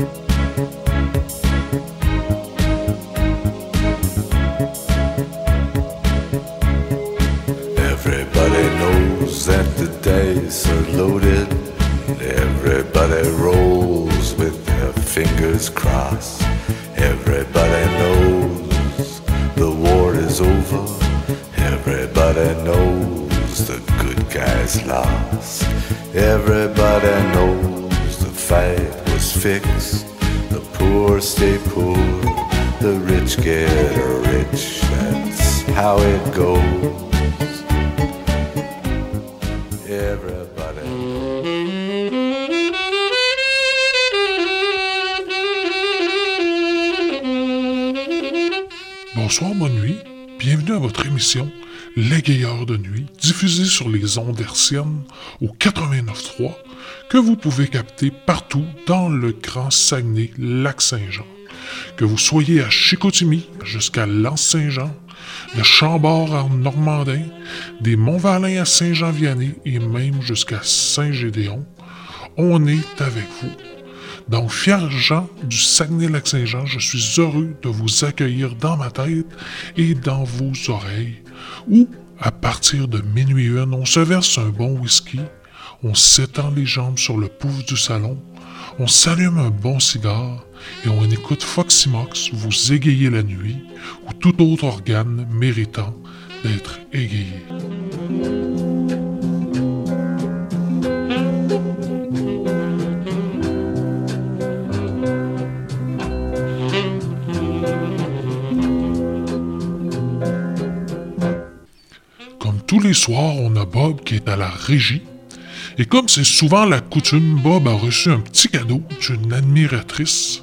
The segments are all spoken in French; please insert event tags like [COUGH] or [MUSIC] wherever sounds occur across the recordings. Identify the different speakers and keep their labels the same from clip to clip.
Speaker 1: Bye. Fixed. The poor stay poor. The rich get rich. That's how it goes.
Speaker 2: Bonsoir, bonne nuit. Bienvenue à votre émission L'égayeur de nuit, diffusée sur les ondes hertziennes au 89.3, que vous pouvez capter partout dans le Grand Saguenay, Lac-Saint-Jean. Que vous soyez à Chicoutimi jusqu'à Lens-Saint-Jean, de Chambord en Normandin, des Monts-Valin à Saint-Jean-Vianney et même jusqu'à Saint-Gédéon, on est avec vous. Donc, fier Jean du Saguenay-Lac-Saint-Jean, je suis heureux de vous accueillir dans ma tête et dans vos oreilles, où, à partir de minuit une, on se verse un bon whisky, on s'étend les jambes sur le pouf du salon, on s'allume un bon cigare et on écoute Foxy Mox vous égayer la nuit ou tout autre organe méritant d'être égayé. Comme tous les soirs, on a Bob qui est à la régie. Et comme c'est souvent la coutume, Bob a reçu un petit cadeau d'une admiratrice.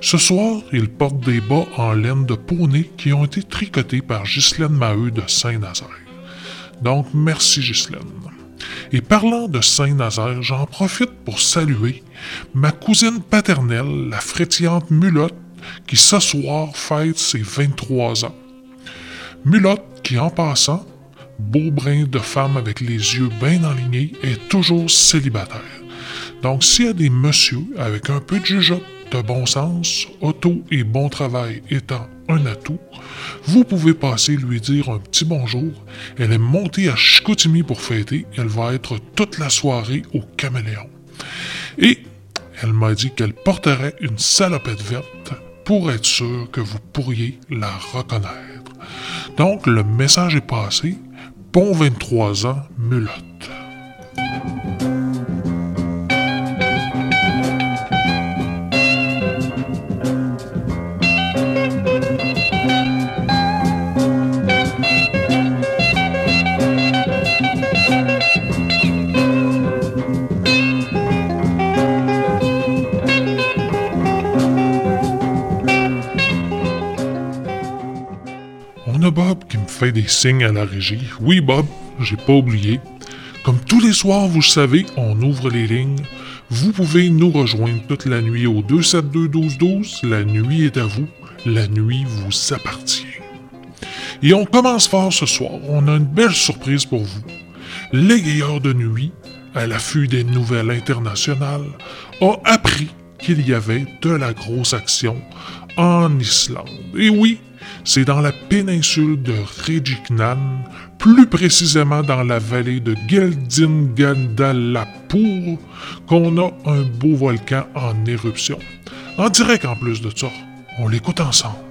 Speaker 2: Ce soir, il porte des bas en laine de poney qui ont été tricotés par Ghislaine Maheu de Saint-Nazaire. Donc, merci Ghislaine. Et parlant de Saint-Nazaire, j'en profite pour saluer ma cousine paternelle, la frétillante Mulotte, qui ce soir fête ses 23 ans. Mulotte qui, en passant, beau brin de femme avec les yeux bien enlignés, est toujours célibataire. Donc, s'il y a des messieurs avec un peu de jugeote, de bon sens, auto et bon travail étant un atout, vous pouvez passer lui dire un petit bonjour. Elle est montée à Chicoutimi pour fêter. Elle va être toute la soirée au Caméléon. Et elle m'a dit qu'elle porterait une salopette verte pour être sûr que vous pourriez la reconnaître. Donc, le message est passé. Bon 23 ans, Mulotte. Des signes à la régie. Oui, Bob, j'ai pas oublié. Comme tous les soirs, vous savez, on ouvre les lignes. Vous pouvez nous rejoindre toute la nuit au 272-1212. La nuit est à vous. La nuit vous appartient. Et on commence fort ce soir. On a une belle surprise pour vous. L'égayeur de nuit, à l'affût des nouvelles internationales, a appris qu'il y avait de la grosse action en Islande. Et oui, c'est dans la péninsule de Rejiknan, plus précisément dans la vallée de Geldingandalapur, qu'on a un beau volcan en éruption. En direct en plus de ça, on l'écoute ensemble.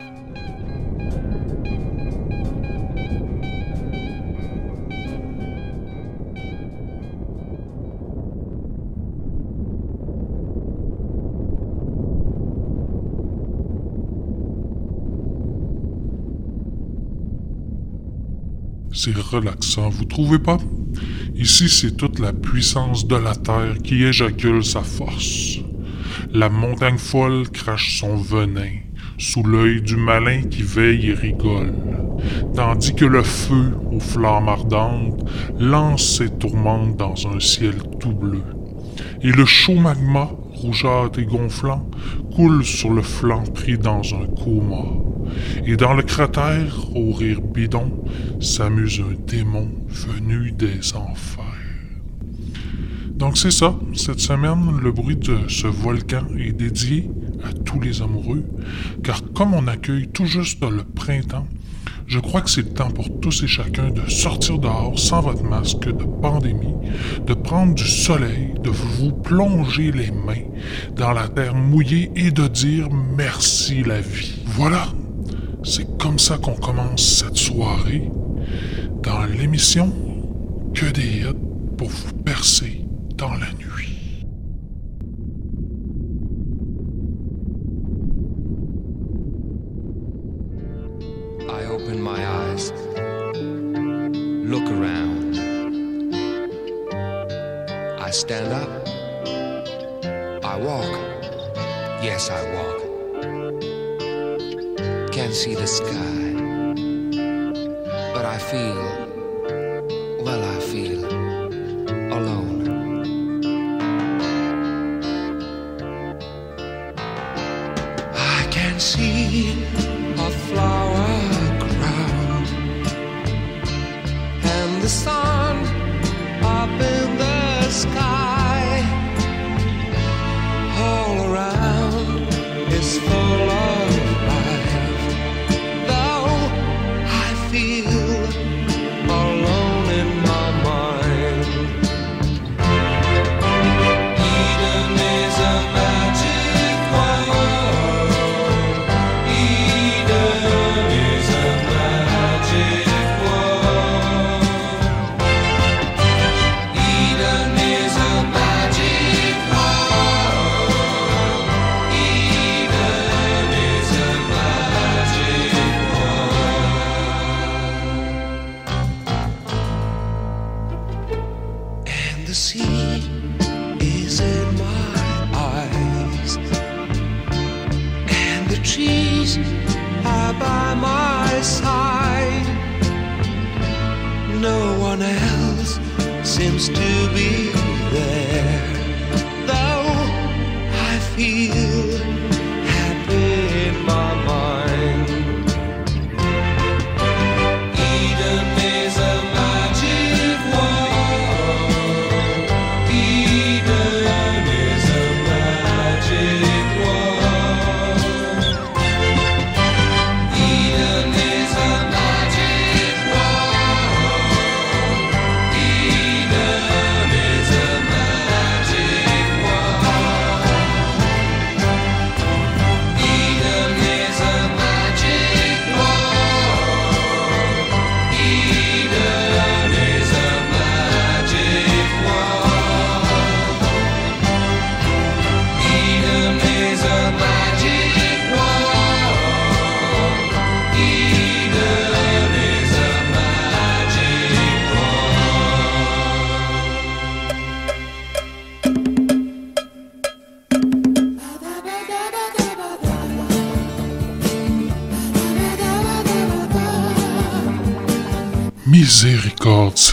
Speaker 2: C'est relaxant, vous trouvez pas? Ici, c'est toute la puissance de la Terre qui éjacule sa force. La montagne folle crache son venin sous l'œil du malin qui veille et rigole, tandis que le feu aux flammes ardentes lance ses tourmentes dans un ciel tout bleu. Et le chaud magma, rougeâtre et gonflant, coule sur le flanc pris dans un coma. Et dans le cratère, au rire bidon, s'amuse un démon venu des enfers. Donc c'est ça, cette semaine, le bruit de ce volcan est dédié à tous les amoureux, car comme on accueille tout juste le printemps, je crois que c'est le temps pour tous et chacun de sortir dehors sans votre masque de pandémie, de prendre du soleil, de vous plonger les mains dans la terre mouillée et de dire merci la vie. Voilà, c'est comme ça qu'on commence cette soirée dans l'émission Que des hits pour vous percer dans la nuit.
Speaker 3: See the sky,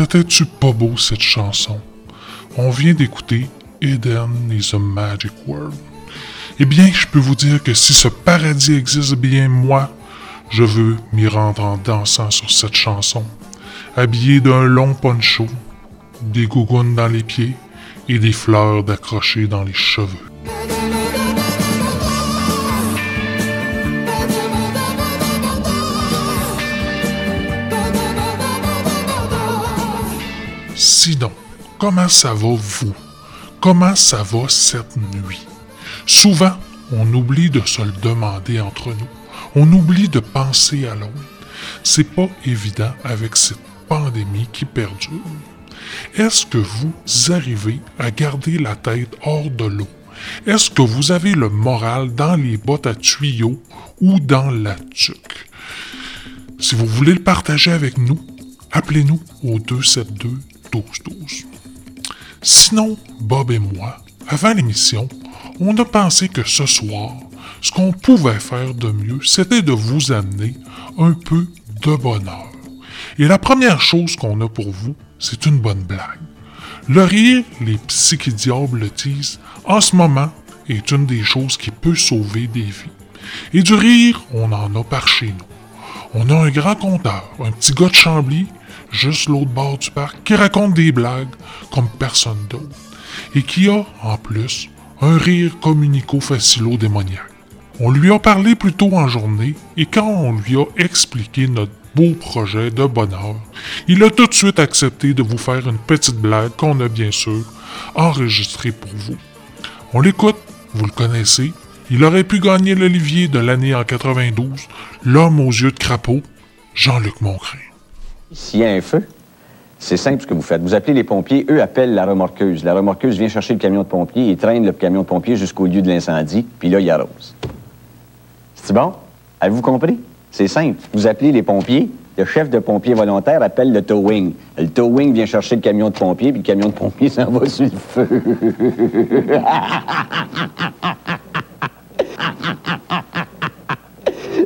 Speaker 2: c'était-tu pas beau cette chanson? On vient d'écouter Eden is a Magic World. Eh bien, je peux vous dire que si ce paradis existe bien, moi, je veux m'y rendre en dansant sur cette chanson, habillé d'un long poncho, des gougounes dans les pieds et des fleurs d'accrocher dans les cheveux. Sinon, comment ça va vous? Comment ça va cette nuit? Souvent, on oublie de se le demander entre nous. On oublie de penser à l'autre. C'est pas évident avec cette pandémie qui perdure. Est-ce que vous arrivez à garder la tête hors de l'eau? Est-ce que vous avez le moral dans les bottes à tuyaux ou dans la tuque? Si vous voulez le partager avec nous, appelez-nous au 272 1212. Sinon, Bob et moi, avant l'émission, on a pensé que ce soir, ce qu'on pouvait faire de mieux, c'était de vous amener un peu de bonheur. Et la première chose qu'on a pour vous, c'est une bonne blague. Le rire, les psychidiables le disent, en ce moment, est une des choses qui peut sauver des vies. Et du rire, on en a par chez nous. On a un grand conteur, un petit gars de Chambly, juste l'autre bord du parc, qui raconte des blagues comme personne d'autre. et qui a, en plus, un rire communico-facilo-démoniaque. On lui a parlé plus tôt en journée et quand on lui a expliqué notre beau projet de bonheur, il a tout de suite accepté de vous faire une petite blague qu'on a bien sûr enregistrée pour vous. On l'écoute, vous le connaissez, il aurait pu gagner l'Olivier de l'année en 92, l'homme aux yeux de crapaud, Jean-Luc Mongrain.
Speaker 4: S'il y a un feu, c'est simple ce que vous faites. Vous appelez les pompiers, eux appellent la remorqueuse. La remorqueuse vient chercher le camion de pompiers et traîne le camion de pompiers jusqu'au lieu de l'incendie, puis là, il arrose. C'est bon? Avez-vous compris? C'est simple. Vous appelez les pompiers, le chef de pompiers volontaire appelle le towing. Le towing vient chercher le camion de pompiers, puis le camion de pompiers [LAUGHS] s'en va sur le feu. [LAUGHS]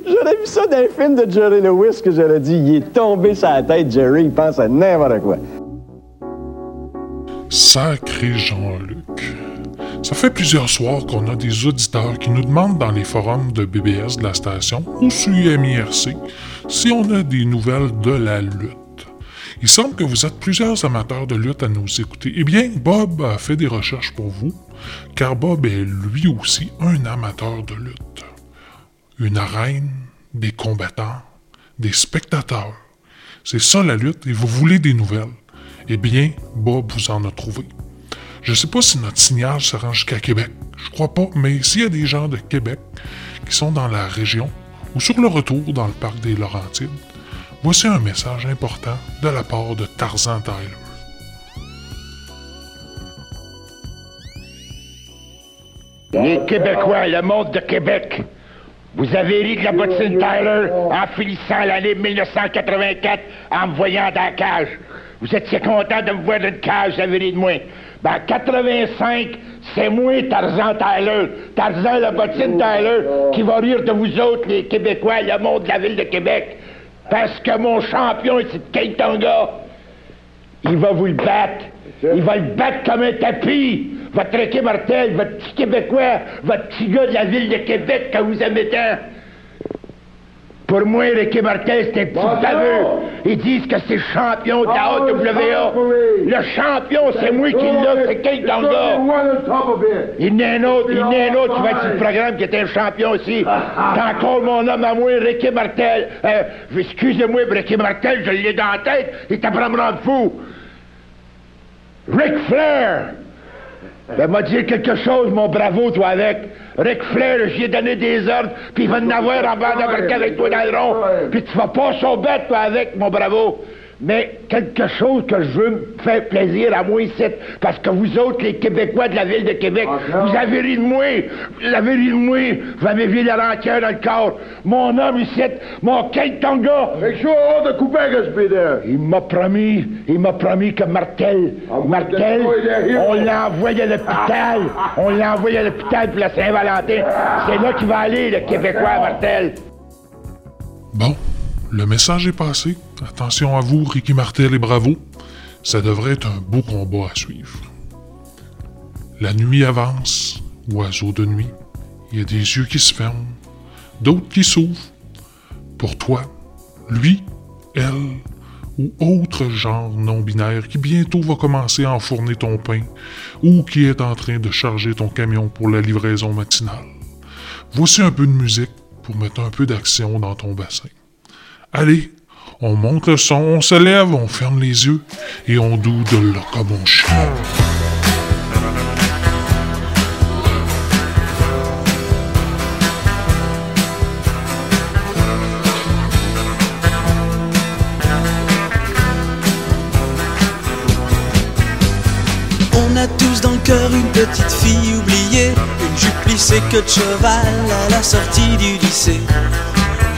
Speaker 4: J'aurais vu ça dans un film de Jerry Lewis que j'aurais dit, il est tombé la tête, Jerry, il pense à n'importe quoi.
Speaker 2: Sacré Jean-Luc. Ça fait plusieurs soirs qu'on a des auditeurs qui nous demandent dans les forums de BBS de la station ou sur MIRC si on a des nouvelles de la lutte. Il semble que vous êtes plusieurs amateurs de lutte à nous écouter. Eh bien, Bob a fait des recherches pour vous, car Bob est lui aussi un amateur de lutte. Une arène, des combattants, des spectateurs. C'est ça la lutte et vous voulez des nouvelles. Eh bien, Bob vous en a trouvé. Je ne sais pas si notre signal se rend jusqu'à Québec. Je crois pas, mais s'il y a des gens de Québec qui sont dans la région ou sur le retour dans le parc des Laurentides, voici un message important de la part de Tarzan Tyler.
Speaker 5: Les Québécois, le monde de Québec, vous avez ri de la bottine Tyler en finissant l'année 1984 en me voyant dans la cage. Vous étiez content de me voir dans une cage, vous avez ri de moi. Ben, 85, c'est moi, Tarzan Tyler. Tarzan, la bottine Tyler, qui va rire de vous autres, les Québécois, le monde de la ville de Québec. Parce que mon champion, c'est Keitonga. Il va vous le battre. Il va le battre comme un tapis. Votre Ricky Martel, votre petit Québécois, votre petit gars de la ville de Québec que vous aimez tant. Pour moi, Ricky Martel, c'est un petit baveux. Ils disent que c'est le champion de la AWA. Le champion, c'est moi qui l'ai, c'est Kate Tonga. Il y en a un autre, il a un autre qui va être sur le programme qui est un champion aussi. [LAUGHS] Encore mon homme à moi, Ricky Martel. Euh, excusez-moi, Ricky Martel, je l'ai dans la tête. Il me rendre fou. Ric Flair! Ben, m'a dit quelque chose, mon bravo, toi, avec. Ric Flair, j'y ai donné des ordres, puis il va en avoir en bas d'embarquer avec toi dans le rond. Puis tu vas pas bête, toi, avec, mon bravo. Mais quelque chose que je veux me faire plaisir à moi ici, parce que vous autres, les Québécois de la ville de Québec, vous avez ri de moi, vous avez ri de moi, vous avez vu la rentière dans le corps. Mon homme ici, mon Kate Tonga,
Speaker 6: de couper
Speaker 5: il m'a promis, il m'a promis que Martel, Martel, on l'envoie à l'hôpital, on l'envoie à l'hôpital pour la Saint-Valentin. C'est là qu'il va aller, le Québécois, Martel.
Speaker 2: Bon, le message est passé. Attention à vous, Ricky Martel et bravo. Ça devrait être un beau combat à suivre. La nuit avance, oiseau de nuit. Il y a des yeux qui se ferment, d'autres qui s'ouvrent. Pour toi, lui, elle ou autre genre non binaire qui bientôt va commencer à enfourner ton pain ou qui est en train de charger ton camion pour la livraison matinale. Voici un peu de musique pour mettre un peu d'action dans ton bassin. Allez, on monte le son, on se lève, on ferme les yeux et on doude là comme on chie.
Speaker 7: On a tous dans le cœur une petite fille oubliée, une jupe plissée que de cheval à la sortie du lycée.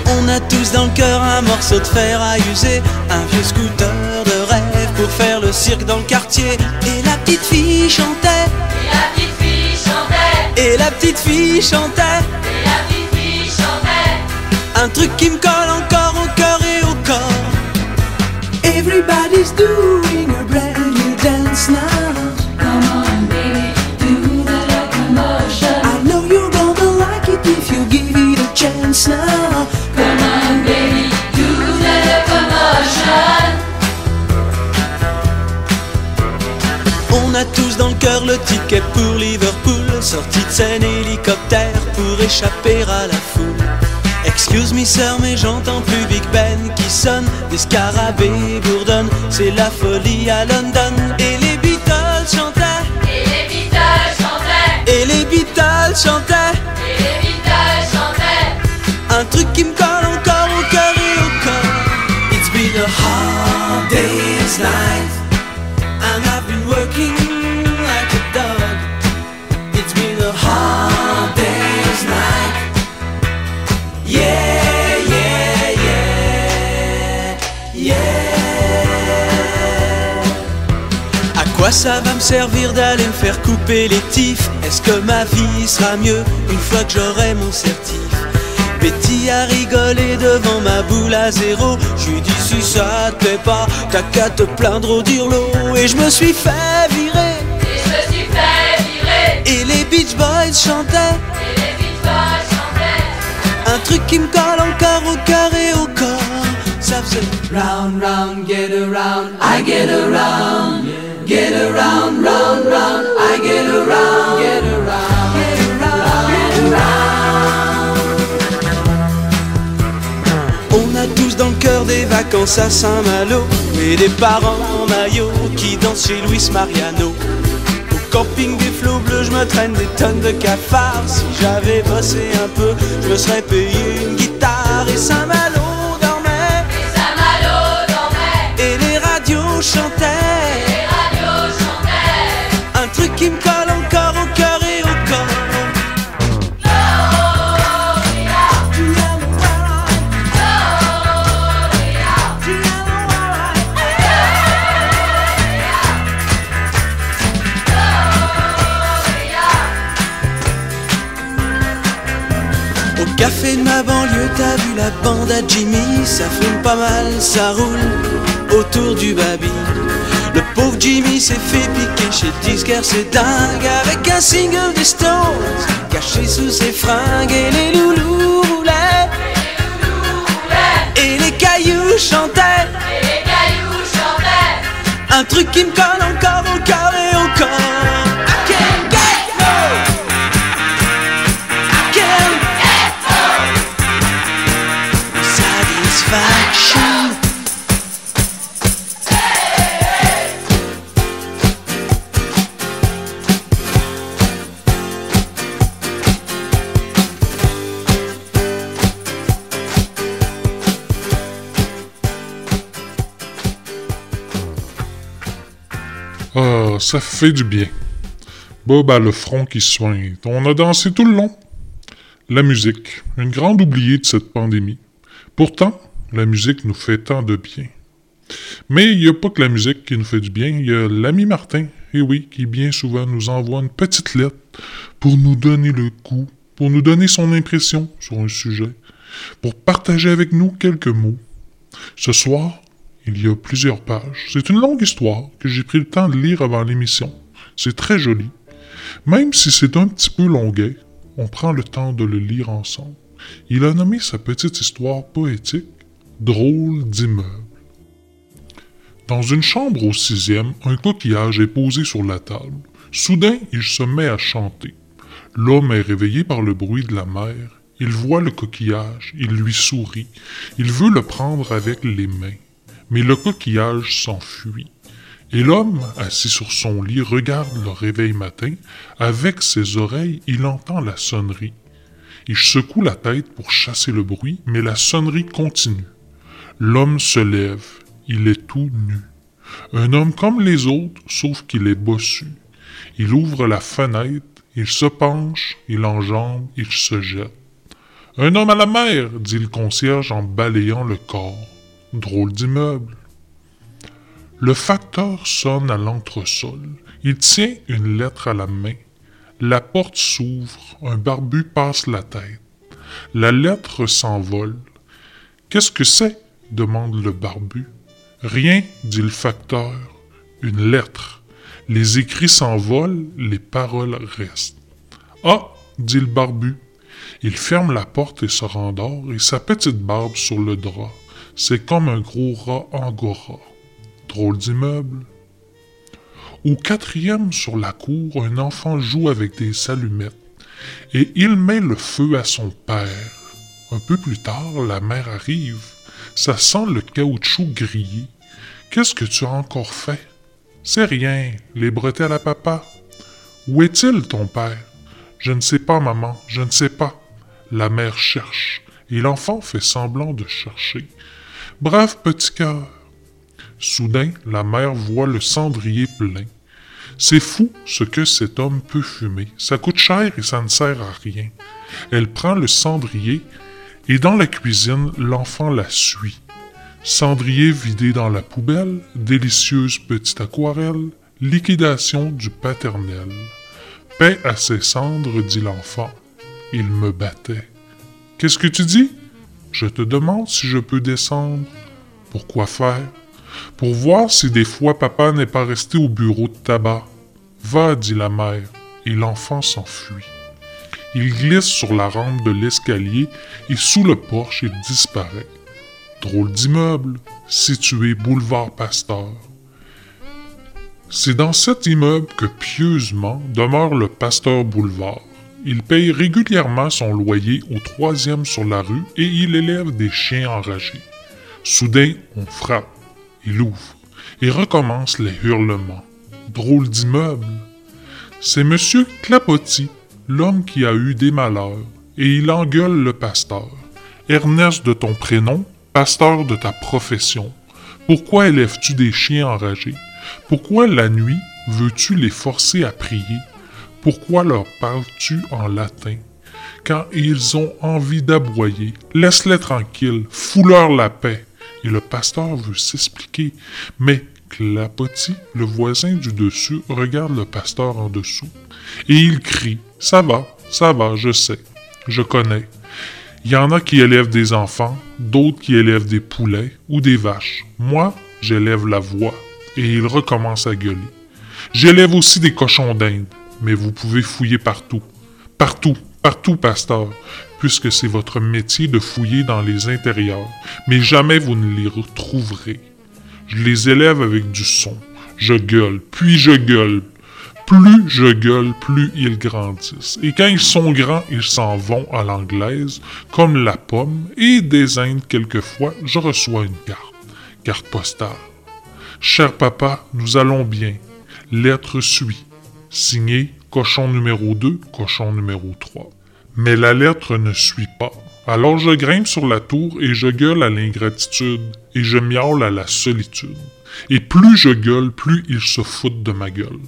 Speaker 7: On a tous dans le cœur un morceau de fer à user, un vieux scooter de rêve pour faire le cirque dans le quartier. Et la petite fille chantait,
Speaker 8: Et la petite fille chantait,
Speaker 7: et la petite fille chantait,
Speaker 8: et la petite fille chantait.
Speaker 7: un truc qui me colle encore au cœur et au corps. Everybody's doing a brand new dance now.
Speaker 8: Come on,
Speaker 7: dans le cœur le ticket pour Liverpool, sortie de scène hélicoptère pour échapper à la foule. Excuse me sœur, mais j'entends plus Big Ben qui sonne, des scarabées bourdonnent, c'est la folie à London. Et les Beatles chantaient,
Speaker 8: Et les Beatles chantaient,
Speaker 7: et les Beatles chantaient,
Speaker 8: et les Beatles chantaient.
Speaker 7: un truc qui me colle encore au cœur et au corps. It's been a hard day's night, servir d'aller me faire couper les tifs Est-ce que ma vie sera mieux une fois que j'aurai mon certif? Betty a rigolé devant ma boule à zéro. J'ai dit si ça te plaît pas, t'as qu'à te plaindre au dirlo. Et je me suis fait virer.
Speaker 8: Et je me suis fait virer,
Speaker 7: Et les Beach Boys chantaient
Speaker 8: et les Beatles chantaient.
Speaker 7: un truc qui me colle encore au cœur et au corps. Ça faisait round, round, get around, I get around, get around, round, round, I get around, get around, get around, get around. On a tous dans le cœur des vacances à Saint-Malo et des parents en maillot qui dansent chez Luis Mariano. Au camping des flots bleus, je me traîne des tonnes de cafards. Si j'avais bossé un peu, je me serais payé une guitare et Saint-Malo dormait
Speaker 8: Et Saint-Malo dormait,
Speaker 7: et les radios chantaient. Qui me colle encore au cœur et au corps. Au café de ma banlieue, t'as vu la bande à Jimmy Ça fume pas mal, ça roule autour du baby Le pauvre Jimmy s'est fait piquer chez disquaire, c'est dingue Avec un single des Stones Caché sous ses fringues Et les loulous roulaient Et les cailloux chantaient
Speaker 8: Et les cailloux chantaient.
Speaker 7: Un truc qui me colle encore au et au corps
Speaker 2: Ah, ça fait du bien. Bob a le front qui soigne. On a dansé tout le long. La musique, une grande oubliée de cette pandémie. Pourtant, la musique nous fait tant de bien. Mais il n'y a pas que la musique qui nous fait du bien, il y a l'ami Martin, et oui, qui bien souvent nous envoie une petite lettre pour nous donner le coup, pour nous donner son impression sur un sujet, pour partager avec nous quelques mots. Ce soir, il y a plusieurs pages. C'est une longue histoire que j'ai pris le temps de lire avant l'émission. C'est très joli. Même si c'est un petit peu longuet, on prend le temps de le lire ensemble. Il a nommé sa petite histoire poétique Drôle d'immeuble. Dans une chambre au sixième, un coquillage est posé sur la table. Soudain, il se met à chanter. L'homme est réveillé par le bruit de la mer. Il voit le coquillage, il lui sourit. Il veut le prendre avec les mains. Mais le coquillage s'enfuit. Et l'homme, assis sur son lit, regarde le réveil matin. Avec ses oreilles, il entend la sonnerie. Il secoue la tête pour chasser le bruit, mais la sonnerie continue. L'homme se lève. Il est tout nu. Un homme comme les autres, sauf qu'il est bossu. Il ouvre la fenêtre, il se penche, il enjambe, il se jette. Un homme à la mer, dit le concierge en balayant le corps. Drôle d'immeuble. Le facteur sonne à l'entresol. Il tient une lettre à la main. La porte s'ouvre, un barbu passe la tête. La lettre s'envole. Qu'est-ce que c'est? demande le barbu. Rien, dit le facteur. Une lettre. Les écrits s'envolent, les paroles restent. Ah, dit le barbu. Il ferme la porte et se rendort, et sa petite barbe sur le drap. C'est comme un gros rat angora. Drôle d'immeuble. Au quatrième sur la cour, un enfant joue avec des allumettes et il met le feu à son père. Un peu plus tard, la mère arrive. Ça sent le caoutchouc grillé. Qu'est-ce que tu as encore fait? C'est rien, les bretelles à papa. Où est-il, ton père? Je ne sais pas, maman, je ne sais pas. La mère cherche, et l'enfant fait semblant de chercher. Brave petit cœur. Soudain, la mère voit le cendrier plein. C'est fou ce que cet homme peut fumer. Ça coûte cher et ça ne sert à rien. Elle prend le cendrier et dans la cuisine, l'enfant la suit. Cendrier vidé dans la poubelle, délicieuse petite aquarelle, liquidation du paternel. Paix à ses cendres, dit l'enfant. Il me battait. Qu'est-ce que tu dis? Je te demande si je peux descendre. Pourquoi faire? Pour voir si des fois papa n'est pas resté au bureau de tabac. Va, dit la mère, et l'enfant s'enfuit. Il glisse sur la rampe de l'escalier et sous le porche il disparaît. Drôle d'immeuble, situé boulevard Pasteur. C'est dans cet immeuble que pieusement demeure le Pasteur Boulevard. Il paye régulièrement son loyer au troisième sur la rue et il élève des chiens enragés. Soudain, on frappe. Il ouvre et recommence les hurlements. Drôle d'immeuble. C'est Monsieur Clapotis, l'homme qui a eu des malheurs, et il engueule le pasteur. Ernest de ton prénom, pasteur de ta profession. Pourquoi élèves-tu des chiens enragés? Pourquoi la nuit veux-tu les forcer à prier? Pourquoi leur parles-tu en latin? Quand ils ont envie d'aboyer, laisse-les tranquilles, fous-leur la paix. Et le pasteur veut s'expliquer, mais Clapotis, le voisin du dessus, regarde le pasteur en dessous. Et il crie Ça va, ça va, je sais, je connais. Il y en a qui élèvent des enfants, d'autres qui élèvent des poulets ou des vaches. Moi, j'élève la voix. Et il recommence à gueuler. J'élève aussi des cochons d'Inde, mais vous pouvez fouiller partout. Partout, partout, pasteur, puisque c'est votre métier de fouiller dans les intérieurs, mais jamais vous ne les retrouverez. Je les élève avec du son. Je gueule, puis je gueule. Plus je gueule, plus ils grandissent. Et quand ils sont grands, ils s'en vont à l'anglaise, comme la pomme, et des Indes, quelquefois, je reçois une carte. Carte postale. Cher papa, nous allons bien. Lettre suit. Signé cochon numéro 2, cochon numéro 3. Mais la lettre ne suit pas. Alors je grimpe sur la tour et je gueule à l'ingratitude, et je miaule à la solitude. Et plus je gueule, plus ils se foutent de ma gueule.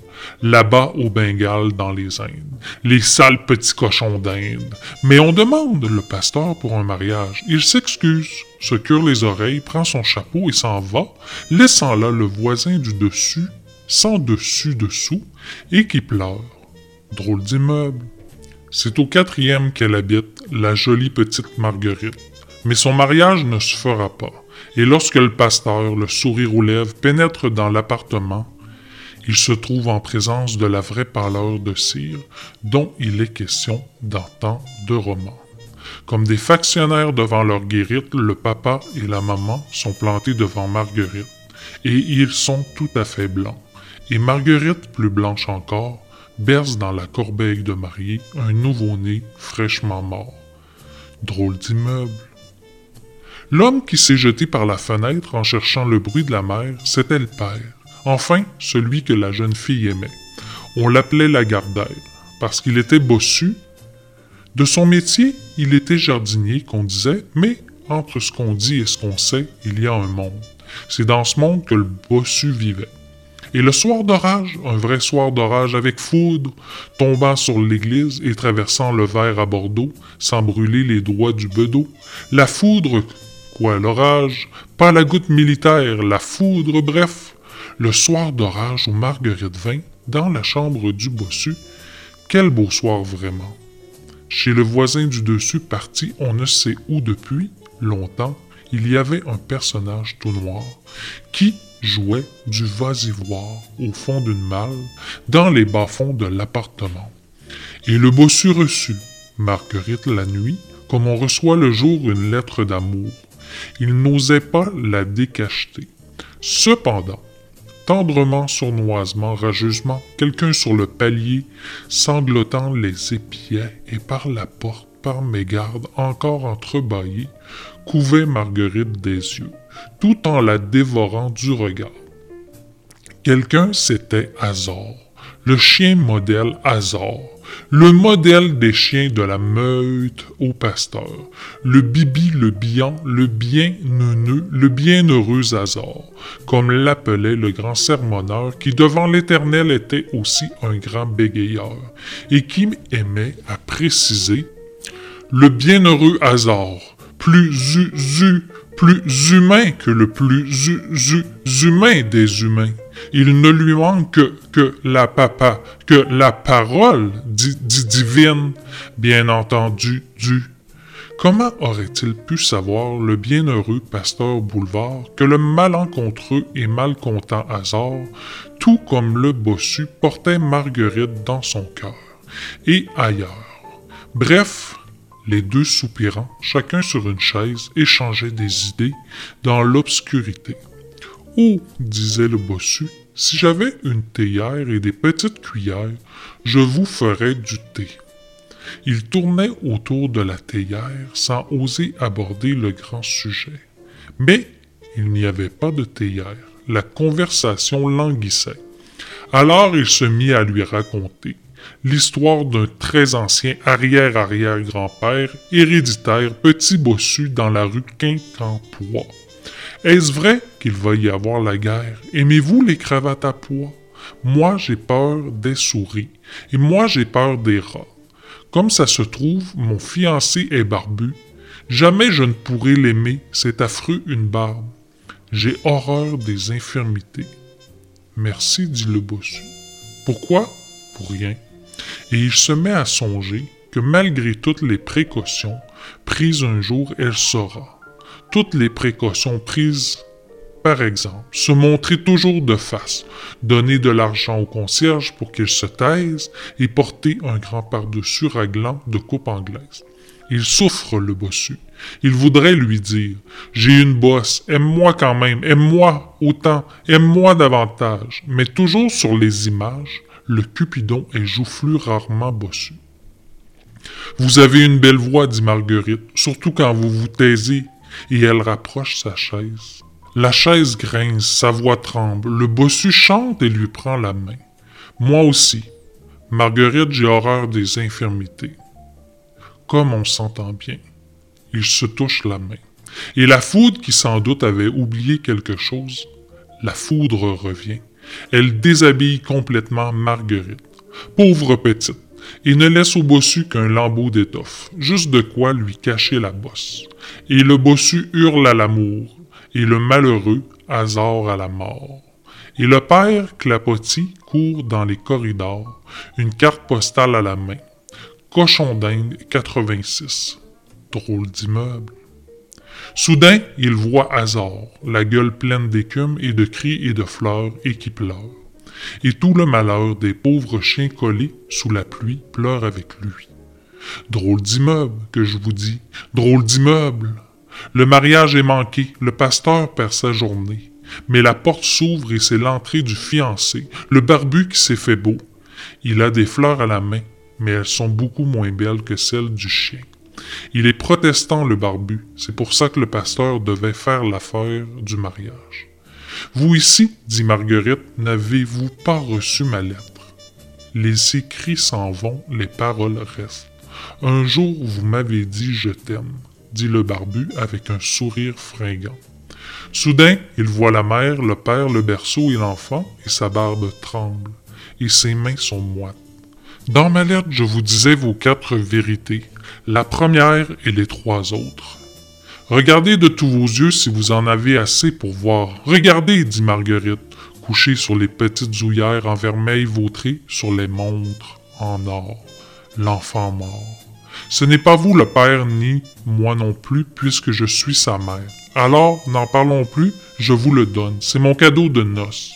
Speaker 2: Là-bas au Bengale, dans les Indes. Les sales petits cochons d'Inde. Mais on demande le pasteur pour un mariage. Il s'excuse, se cure les oreilles, prend son chapeau et s'en va, laissant là le voisin du dessus, sans dessus-dessous, et qui pleure. Drôle d'immeuble. C'est au quatrième qu'elle habite, la jolie petite Marguerite. Mais son mariage ne se fera pas. Et lorsque le pasteur, le sourire aux lèvres, pénètre dans l'appartement, il se trouve en présence de la vraie pâleur de cire dont il est question dans tant de romans. Comme des factionnaires devant leur guérite, le papa et la maman sont plantés devant Marguerite, et ils sont tout à fait blancs. Et Marguerite, plus blanche encore, berce dans la corbeille de mariée un nouveau-né fraîchement mort. Drôle d'immeuble. L'homme qui s'est jeté par la fenêtre en cherchant le bruit de la mer, c'était le père. Enfin, celui que la jeune fille aimait. On l'appelait Lagardère, parce qu'il était bossu. De son métier, il était jardinier, qu'on disait, mais entre ce qu'on dit et ce qu'on sait, il y a un monde. C'est dans ce monde que le bossu vivait. Et le soir d'orage, un vrai soir d'orage avec foudre, tombant sur l'église et traversant le verre à Bordeaux, sans brûler les doigts du bedeau, la foudre, quoi l'orage, pas la goutte militaire, la foudre, bref, le soir d'orage où Marguerite vint, dans la chambre du bossu, quel beau soir vraiment. Chez le voisin du dessus parti on ne sait où depuis, longtemps, il y avait un personnage tout noir, qui, jouait du vas-y-voir au fond d'une malle dans les bas-fonds de l'appartement. Et le bossu reçut, Marguerite la nuit, comme on reçoit le jour une lettre d'amour. Il n'osait pas la décacheter. Cependant, tendrement, sournoisement, rageusement, quelqu'un sur le palier, sanglotant les épiais, et par la porte, par mégarde, encore entrebâillée, couvait Marguerite des yeux, tout en la dévorant du regard. Quelqu'un, c'était Azor, le chien modèle Azor, le modèle des chiens de la meute au pasteur, le bibi, le bian, le bien neuneux, le bienheureux Azor, comme l'appelait le grand sermonneur qui devant l'Éternel était aussi un grand bégayeur, et qui aimait à préciser le bienheureux Azor, plus plus humain que le plus u, humain des humains. Il ne lui manque que, que la papa, que la parole di- di- divine, bien entendu, du. Comment aurait-il pu savoir le bienheureux pasteur Boulevard que le malencontreux et malcontent hasard, tout comme le bossu, portait Marguerite dans son cœur? Et ailleurs? Bref, les deux soupirants, chacun sur une chaise, échangeaient des idées dans l'obscurité. Oh, disait le bossu, si j'avais une théière et des petites cuillères, je vous ferais du thé. Il tournait autour de la théière sans oser aborder le grand sujet. Mais il n'y avait pas de théière. La conversation languissait. Alors il se mit à lui raconter l'histoire d'un très ancien arrière-arrière-grand-père héréditaire petit bossu dans la rue Quincampoix. Est-ce vrai qu'il va y avoir la guerre? Aimez-vous les cravates à pois? Moi, j'ai peur des souris. Et moi, j'ai peur des rats. Comme ça se trouve, mon fiancé est barbu. Jamais je ne pourrai l'aimer, c'est affreux une barbe. J'ai horreur des infirmités. Merci, dit le bossu. Pourquoi? Pour rien. Et il se met à songer que malgré toutes les précautions prises un jour, elle saura. Toutes les précautions prises, par exemple, se montrer toujours de face, donner de l'argent au concierge pour qu'il se taise et porter un grand par-dessus raglant de coupe anglaise. Il souffre, le bossu. Il voudrait lui dire J'ai une bosse, aime-moi quand même, aime-moi autant, aime-moi davantage. Mais toujours sur les images, le Cupidon est joufflu rarement bossu. Vous avez une belle voix, dit Marguerite, surtout quand vous vous taisez, et elle rapproche sa chaise. La chaise grince, sa voix tremble, le bossu chante et lui prend la main. Moi aussi. Marguerite, j'ai horreur des infirmités. Comme on s'entend bien. Ils se touchent la main. Et la foudre, qui sans doute avait oublié quelque chose, la foudre revient. Elle déshabille complètement Marguerite. Pauvre petite, et ne laisse au bossu qu'un lambeau d'étoffe, juste de quoi lui cacher la bosse. Et le bossu hurle à l'amour, et le malheureux hasard à la mort. Et le père Clapotis court dans les corridors, une carte postale à la main. Cochon d'Inde 86. Drôle d'immeuble. Soudain, il voit Hazard, la gueule pleine d'écume et de cris et de fleurs, et qui pleure. Et tout le malheur des pauvres chiens collés sous la pluie pleure avec lui. Drôle d'immeuble, que je vous dis, drôle d'immeuble. Le mariage est manqué, le pasteur perd sa journée. Mais la porte s'ouvre et c'est l'entrée du fiancé, le barbu qui s'est fait beau. Il a des fleurs à la main, mais elles sont beaucoup moins belles que celles du chien. Il est protestant, le barbu. C'est pour ça que le pasteur devait faire l'affaire du mariage. Vous ici, dit Marguerite, n'avez-vous pas reçu ma lettre? Les écrits s'en vont, les paroles restent. Un jour, vous m'avez dit je t'aime, dit le barbu avec un sourire fringant. Soudain, il voit la mère, le père, le berceau et l'enfant, et sa barbe tremble, et ses mains sont moites. Dans ma lettre, je vous disais vos quatre vérités, la première et les trois autres. Regardez de tous vos yeux si vous en avez assez pour voir. Regardez, dit Marguerite, couchée sur les petites ouillères en vermeil vautré sur les montres en or. L'enfant mort. Ce n'est pas vous le père, ni moi non plus, puisque je suis sa mère. Alors, n'en parlons plus, je vous le donne. C'est mon cadeau de noces.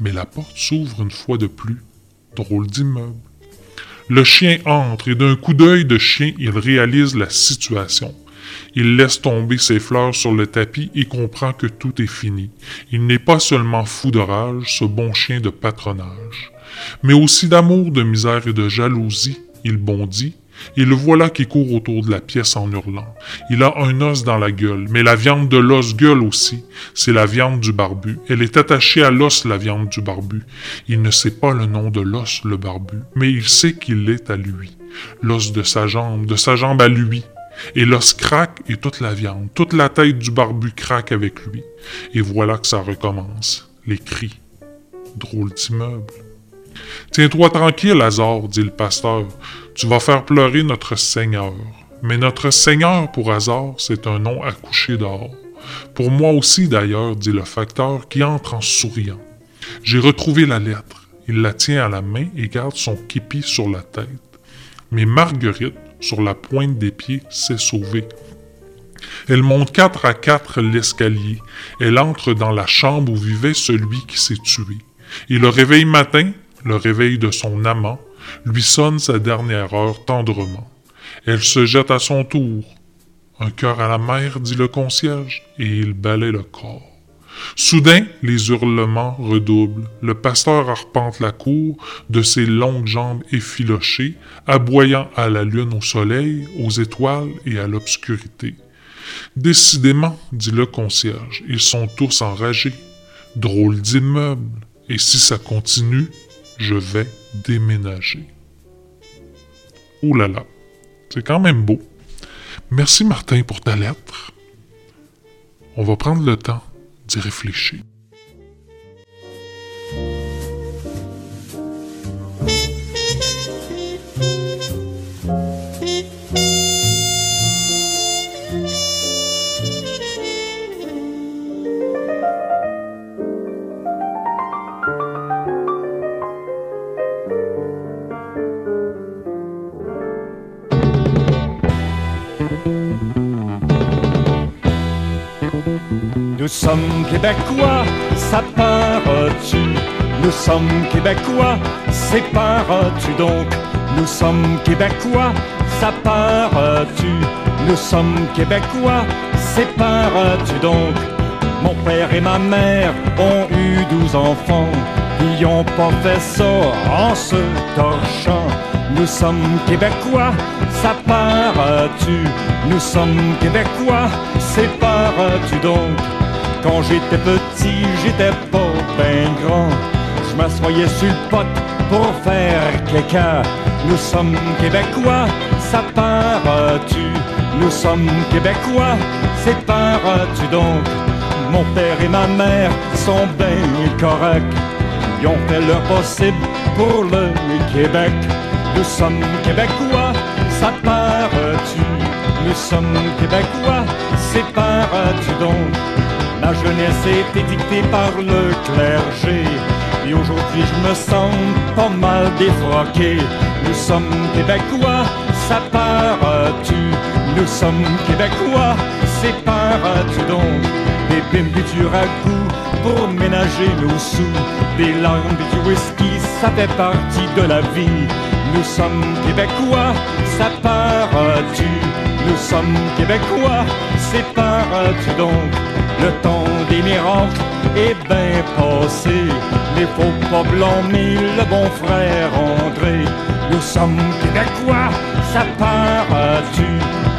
Speaker 2: Mais la porte s'ouvre une fois de plus. Drôle d'immeuble. Le chien entre et d'un coup d'œil de chien, il réalise la situation. Il laisse tomber ses fleurs sur le tapis et comprend que tout est fini. Il n'est pas seulement fou de rage, ce bon chien de patronage, mais aussi d'amour, de misère et de jalousie. Il bondit, et le voilà qui court autour de la pièce en hurlant. Il a un os dans la gueule, mais la viande de l'os gueule aussi. C'est la viande du barbu. Elle est attachée à l'os, la viande du barbu. Il ne sait pas le nom de l'os, le barbu, mais il sait qu'il l'est à lui. L'os de sa jambe, de sa jambe à lui. Et l'os craque et toute la viande, toute la tête du barbu craque avec lui. Et voilà que ça recommence. Les cris. Drôle d'immeuble. Tiens-toi tranquille, Hazard, dit le pasteur. Tu vas faire pleurer notre Seigneur. Mais notre Seigneur, pour hasard, c'est un nom à coucher dehors. Pour moi aussi, d'ailleurs, dit le facteur, qui entre en souriant. J'ai retrouvé la lettre. Il la tient à la main et garde son képi sur la tête. Mais Marguerite, sur la pointe des pieds, s'est sauvée. Elle monte quatre à quatre l'escalier. Elle entre dans la chambre où vivait celui qui s'est tué. Et le réveil matin, le réveil de son amant, lui sonne sa dernière heure tendrement. Elle se jette à son tour. Un cœur à la mer, dit le concierge, et il balaie le corps. Soudain, les hurlements redoublent. Le pasteur arpente la cour de ses longues jambes effilochées, aboyant à la lune, au soleil, aux étoiles et à l'obscurité. Décidément, dit le concierge, ils sont tous enragés. Drôle d'immeuble. Et si ça continue, je vais déménager. Ouh là là, c'est quand même beau. Merci Martin pour ta lettre. On va prendre le temps d'y réfléchir.
Speaker 9: Nous sommes québécois, ça part-tu? Nous sommes québécois, sépares-tu donc? Nous sommes québécois, ça part-tu? Nous sommes québécois, sépares-tu donc? Mon père et ma mère ont eu douze enfants. Ils ont pas fait ça en se torchant? Nous sommes québécois, ça part-tu? Nous sommes québécois, sépares-tu donc? Quand j'étais petit, j'étais pas ben grand. Je m'assoyais sur le pot pour faire caca. Nous sommes québécois, ça part-tu Nous sommes québécois, sépares-tu donc? Mon père et ma mère sont bien corrects. Ils ont fait leur possible pour le Québec. Nous sommes québécois, ça part-tu Nous sommes québécois, sépares-tu donc? Ma jeunesse était dictée par le clergé. Et aujourd'hui je me sens pas mal défroqué. Nous sommes québécois, ça part-tu Nous sommes québécois, sépares-tu donc? Des bimbes du ragoût pour ménager nos sous. Des larmes du whisky, ça fait partie de la vie. Nous sommes québécois, ça part-tu Nous sommes québécois, sépares-tu donc? Le temps des miracles est bien passé. Mais faut pas blâmer le bon frère André. Nous sommes québécois, ça part-tu?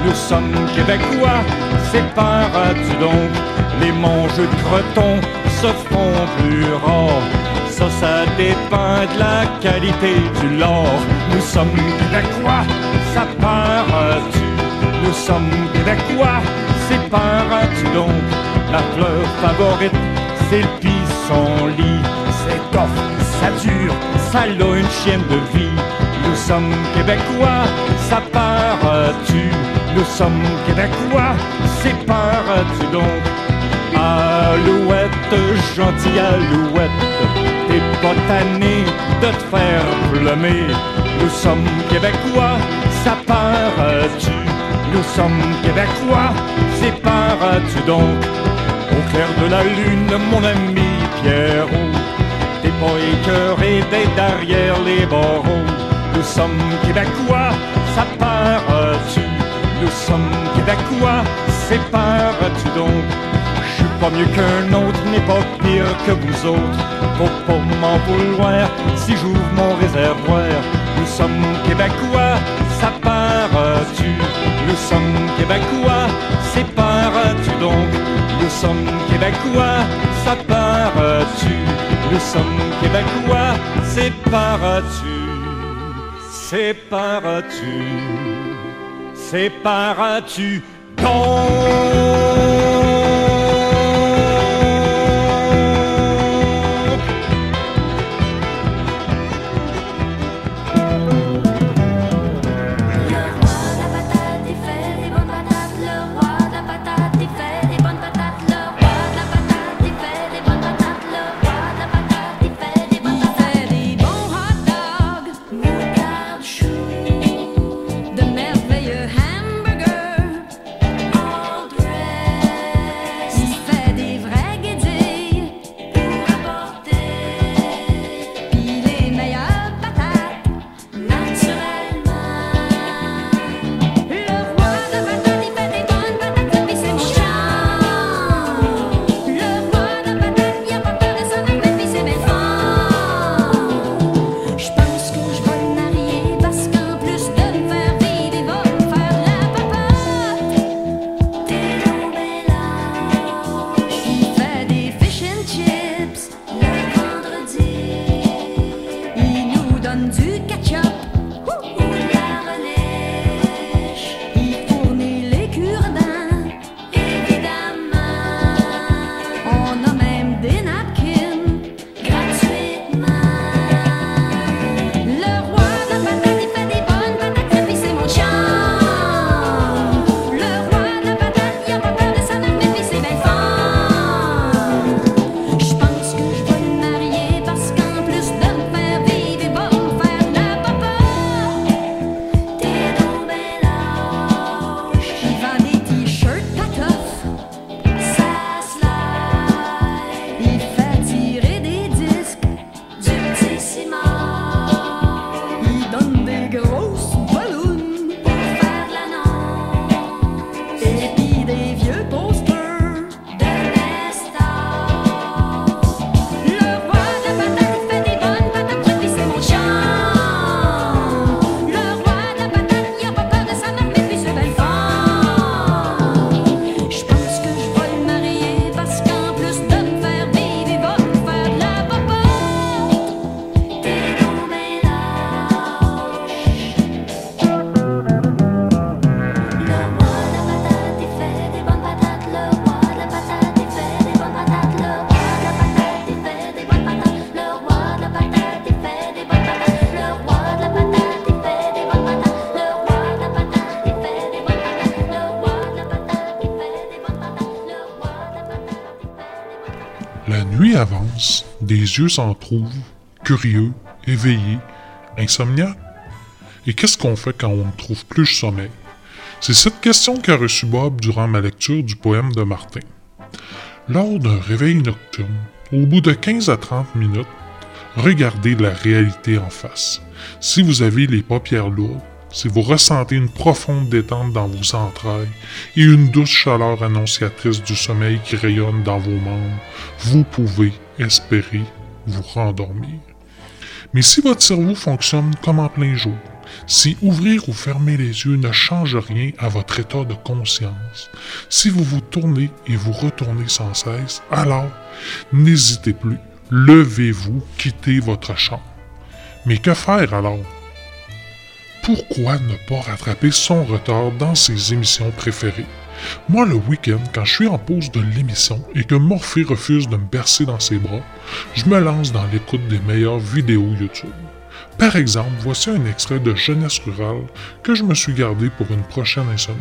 Speaker 9: Nous sommes québécois, sépares-tu donc? Les manges de cretons se font plus rares. Ça, ça dépend de la qualité du lard. Nous sommes québécois, ça part-tu? Nous sommes québécois, sépares-tu donc? La fleur favorite, c'est le pissenlit. C'est tough, ça dure, ça une chienne de vie. Nous sommes québécois, ça part-tu Nous sommes québécois, sépares-tu donc? Alouette, gentille alouette, t'es pas tanné de te faire plumer. Nous sommes québécois, ça part-tu Nous sommes québécois, sépares-tu donc? Au clair de la lune, mon ami Pierrot, t'es pas écœuré d'être derrière les barreaux. Nous sommes québécois, ça part-tu?
Speaker 10: Nous sommes québécois, sépares-tu donc? Je suis pas mieux qu'un autre, n'est pas pire que vous autres. Faut pas m'en vouloir si j'ouvre mon réservoir. Nous sommes québécois, ça part-tu? Nous sommes québécois, sépares-tu donc? Nous sommes québécois, ça part-tu? Nous sommes québécois, sépares-tu Sépares-tu Sépares-tu donc?
Speaker 2: Yeux s'en trouvent, curieux, éveillés, insomniaques. Et qu'est-ce qu'on fait quand on ne trouve plus le sommeil? C'est cette question qu'a reçue Bob durant ma lecture du poème de Martin. Lors d'un réveil nocturne, au bout de 15 à 30 minutes, regardez la réalité en face. Si vous avez les paupières lourdes, si vous ressentez une profonde détente dans vos entrailles et une douce chaleur annonciatrice du sommeil qui rayonne dans vos membres, vous pouvez espérer vous rendormir. Mais si votre cerveau fonctionne comme en plein jour, si ouvrir ou fermer les yeux ne change rien à votre état de conscience, si vous vous tournez et vous retournez sans cesse, alors n'hésitez plus, levez-vous, quittez votre chambre. Mais que faire alors? Pourquoi ne pas rattraper son retard dans ses émissions préférées? Moi, le week-end, quand je suis en pause de l'émission et que Morphée refuse de me bercer dans ses bras, je me lance dans l'écoute des meilleures vidéos YouTube. Par exemple, voici un extrait de Jeunesse rurale que je me suis gardé pour une prochaine insomnie.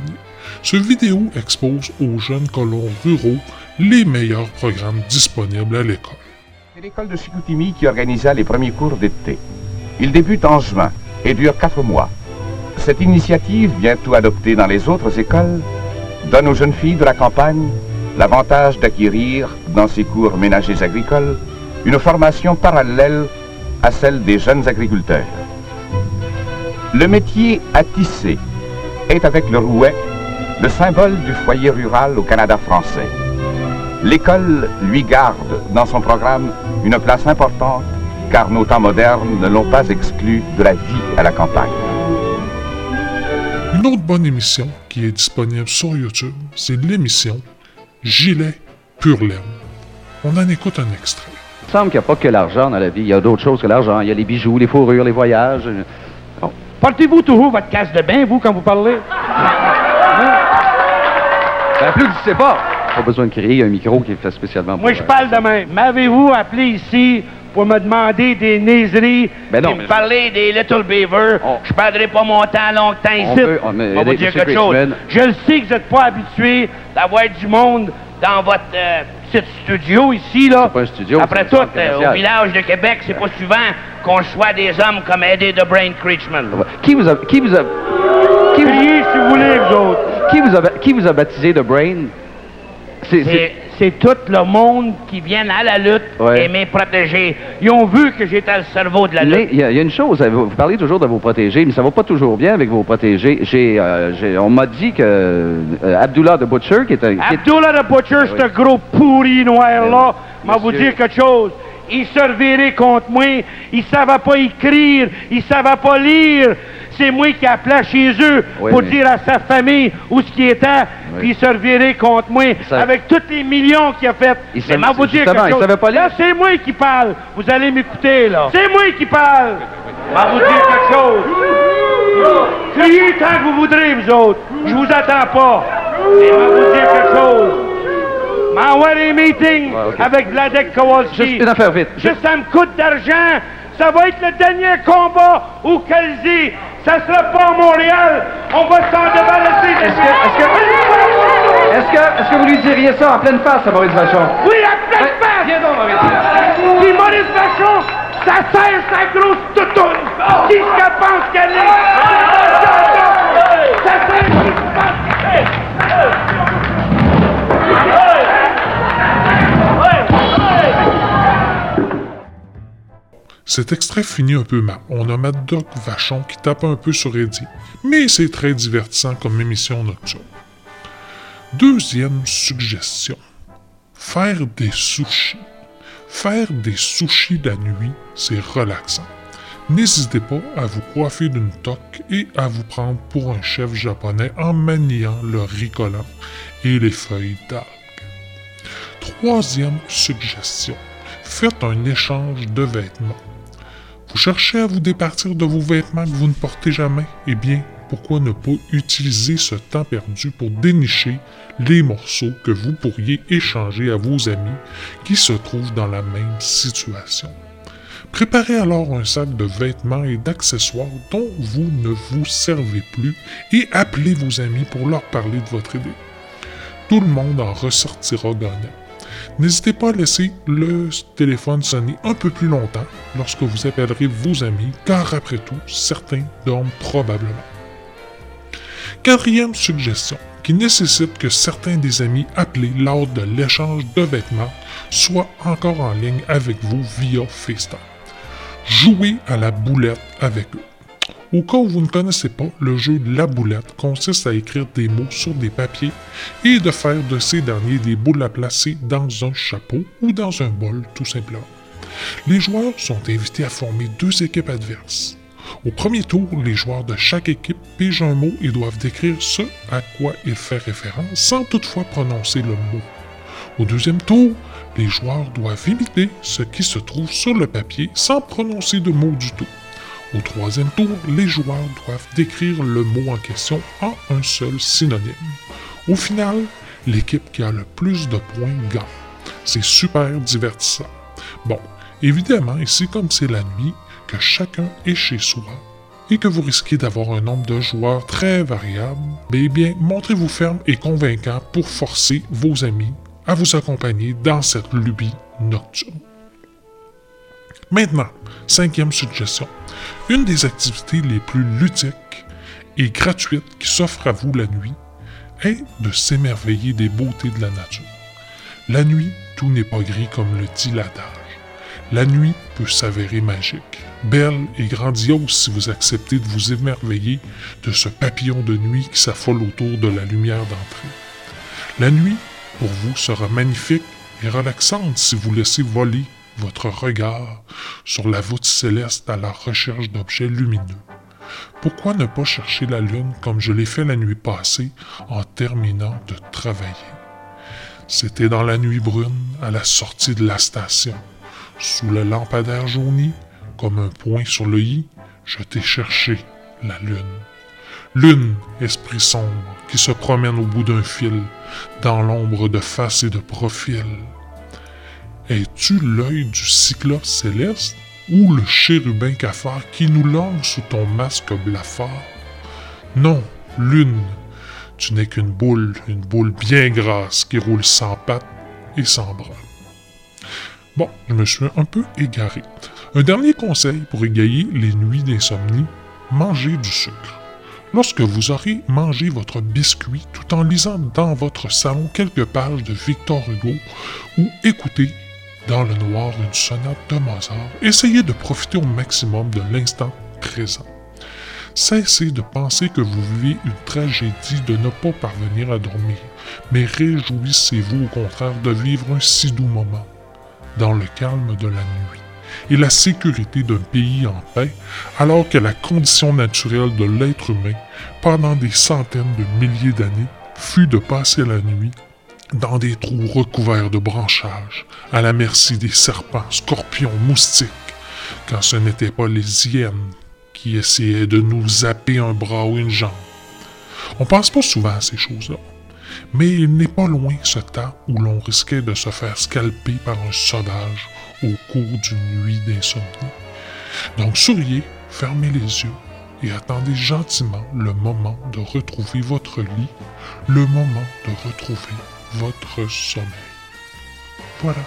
Speaker 2: Ce vidéo expose aux jeunes colons ruraux les meilleurs programmes disponibles à l'école.
Speaker 11: C'est l'école de Chicoutimi qui organisa les premiers cours d'été. Il débute en juin et dure quatre mois. Cette initiative, bientôt adoptée dans les autres écoles, donne aux jeunes filles de la campagne l'avantage d'acquérir, dans ces cours ménagers agricoles, une formation parallèle à celle des jeunes agriculteurs. Le métier à tisser est avec le rouet le symbole du foyer rural au Canada français. L'école lui garde dans son programme une place importante car nos temps modernes ne l'ont pas exclu de la vie à la campagne.
Speaker 2: Une autre bonne émission qui est disponible sur YouTube, c'est l'émission Gilet pur laine. On en écoute un extrait.
Speaker 12: Il me semble qu'il n'y a pas que l'argent dans la vie. Il y a d'autres choses que l'argent. Il y a les bijoux, les fourrures, les voyages. euh, Bon.
Speaker 13: Portez-vous toujours votre casse de bain, vous, quand vous parlez?
Speaker 12: Ben, plus je sais pas. Pas besoin de crier. Il y a un micro qui est fait spécialement pour...
Speaker 13: Moi, je
Speaker 12: euh,
Speaker 13: parle de même. M'avez-vous appelé ici pour me demander des niaiseries
Speaker 12: Ben non,
Speaker 13: et
Speaker 12: mais
Speaker 13: me
Speaker 12: je-
Speaker 13: parler des Little Beaver? Je perdrai pas mon temps longtemps ici.
Speaker 12: peut- on- mais-
Speaker 13: vous dire
Speaker 12: Monsieur
Speaker 13: quelque chose. Je le sais que vous n'êtes pas habitué d'avoir du monde dans votre euh, petit studio ici, là.
Speaker 12: pas un studio,
Speaker 13: Après
Speaker 12: c'est
Speaker 13: tout,
Speaker 12: un centre
Speaker 13: euh, au village de Québec, c'est pas souvent qu'on reçoit des hommes comme Eddie de Brain Creechman.
Speaker 12: Qui vous a... Qui vous a... Qui vous...
Speaker 13: Criez si vous voulez, vous autres.
Speaker 12: Qui vous a, qui vous a baptisé de Brain? C'est...
Speaker 13: C'est
Speaker 12: c'est-
Speaker 13: c'est tout le monde qui vient à la lutte
Speaker 12: Ouais.
Speaker 13: et m'est protégé. Ils ont vu que j'étais le cerveau de la lutte.
Speaker 12: Mais il y, a il y a une chose, vous parlez toujours de vos protégés, mais ça va pas toujours bien avec vos protégés. J'ai, euh, on m'a dit que euh, Abdullah the Butcher, qui est un... qui
Speaker 13: Abdullah the Butcher,
Speaker 12: oui.
Speaker 13: ce gros pourri noir-là, m'a vous dire quelque chose. Il se revirait contre moi. Il savait pas écrire. Il savait pas lire. C'est moi qui appelais chez eux
Speaker 12: Oui,
Speaker 13: pour
Speaker 12: mais-
Speaker 13: dire à sa famille où ce qui était. Puis il se revirait contre moi
Speaker 12: Ça-
Speaker 13: avec tous les millions qu'il a fait.
Speaker 12: Il
Speaker 13: Mais vous dire quelque chose.
Speaker 12: pas.
Speaker 13: Là, c'est moi qui parle. Vous allez m'écouter, là. C'est moi qui parle. M'a vous dire quelque chose. Criez tant que vous voudrez, vous autres. Je vous attends pas. Mais m'a vous dire quelque chose. M'envoie des meetings
Speaker 12: Ouais,
Speaker 13: avec Vladek Kowalski.
Speaker 12: Juste une affaire vite.
Speaker 13: Juste, ça me coûte d'argent. Ça va être le dernier combat au Calzi. Ça sera pas à Montréal. On va s'en débarrasser.
Speaker 12: Est-ce que, est-ce que, est-ce que, est-ce que vous lui diriez ça en pleine face à Maurice Vachon?
Speaker 13: Oui, à pleine face.
Speaker 12: Viens donc, Maurice.
Speaker 13: Puis Maurice Vachon, ça sert sa grosse toutoune. Qui ce qu'elle pense qu'elle est? Ça sert
Speaker 2: Cet extrait finit un peu mal. On a Mad Dog Vachon qui tape un peu sur Eddie, mais c'est très divertissant comme émission nocturne. Deuxième suggestion. Faire des sushis. Faire des sushis la nuit, c'est relaxant. N'hésitez pas à vous coiffer d'une toque et à vous prendre pour un chef japonais en maniant le riz collant et les feuilles d'algues. Troisième suggestion. Faites un échange de vêtements. Vous cherchez à vous départir de vos vêtements que vous ne portez jamais? Eh bien, pourquoi ne pas utiliser ce temps perdu pour dénicher les morceaux que vous pourriez échanger à vos amis qui se trouvent dans la même situation? Préparez alors un sac de vêtements et d'accessoires dont vous ne vous servez plus et appelez vos amis pour leur parler de votre idée. Tout le monde en ressortira gagnant. N'hésitez pas à laisser le téléphone sonner un peu plus longtemps lorsque vous appellerez vos amis, car après tout, certains dorment probablement. Quatrième suggestion, qui nécessite que certains des amis appelés lors de l'échange de vêtements soient encore en ligne avec vous via FaceTime. Jouez à la boulette avec eux. Au cas où vous ne connaissez pas, le jeu La Boulette consiste à écrire des mots sur des papiers et de faire de ces derniers des boules à placer dans un chapeau ou dans un bol, tout simplement. Les joueurs sont invités à former deux équipes adverses. Au premier tour, les joueurs de chaque équipe pigent un mot et doivent décrire ce à quoi il fait référence sans toutefois prononcer le mot. Au deuxième tour, les joueurs doivent imiter ce qui se trouve sur le papier sans prononcer de mot du tout. Au troisième tour, les joueurs doivent décrire le mot en question en un seul synonyme. Au final, l'équipe qui a le plus de points gagne. C'est super divertissant. Bon, évidemment, ici comme c'est la nuit, que chacun est chez soi et que vous risquez d'avoir un nombre de joueurs très variable, eh bien, montrez-vous ferme et convaincant pour forcer vos amis à vous accompagner dans cette lubie nocturne. Maintenant, cinquième suggestion. Une des activités les plus ludiques et gratuites qui s'offrent à vous la nuit est de s'émerveiller des beautés de la nature. La nuit, tout n'est pas gris comme le dit l'adage. La nuit peut s'avérer magique, belle et grandiose si vous acceptez de vous émerveiller de ce papillon de nuit qui s'affole autour de la lumière d'entrée. La nuit, pour vous, sera magnifique et relaxante si vous laissez voler votre regard sur la voûte céleste à la recherche d'objets lumineux. Pourquoi ne pas chercher la lune comme je l'ai fait la nuit passée en terminant de travailler? C'était dans la nuit brune, à la sortie de la station. Sous le lampadaire jauni, comme un point sur le i, je t'ai cherché, la lune. Lune, esprit sombre, qui se promène au bout d'un fil, dans l'ombre de face et de profil. Es-tu l'œil du cyclope céleste ou le chérubin cafard qui nous longe sous ton masque blafard? Non, lune, tu n'es qu'une boule, une boule bien grasse qui roule sans pattes et sans bras. Bon, je me suis un peu égaré. Un dernier conseil pour égayer les nuits d'insomnie, mangez du sucre. Lorsque vous aurez mangé votre biscuit tout en lisant dans votre salon quelques pages de Victor Hugo ou écoutez dans le noir une sonate de Mozart, essayez de profiter au maximum de l'instant présent. Cessez de penser que vous vivez une tragédie de ne pas parvenir à dormir, mais réjouissez-vous au contraire de vivre un si doux moment, dans le calme de la nuit et la sécurité d'un pays en paix, alors que la condition naturelle de l'être humain, pendant des centaines de milliers d'années, fut de passer la nuit dans des trous recouverts de branchages, à la merci des serpents, scorpions, moustiques, quand ce n'était pas les hyènes qui essayaient de nous zapper un bras ou une jambe. On pense pas souvent à ces choses-là. Mais il n'est pas loin ce temps où l'on risquait de se faire scalper par un sauvage au cours d'une nuit d'insomnie. Donc souriez, fermez les yeux et attendez gentiment le moment de retrouver votre lit, le moment de retrouver votre sommeil. Voilà.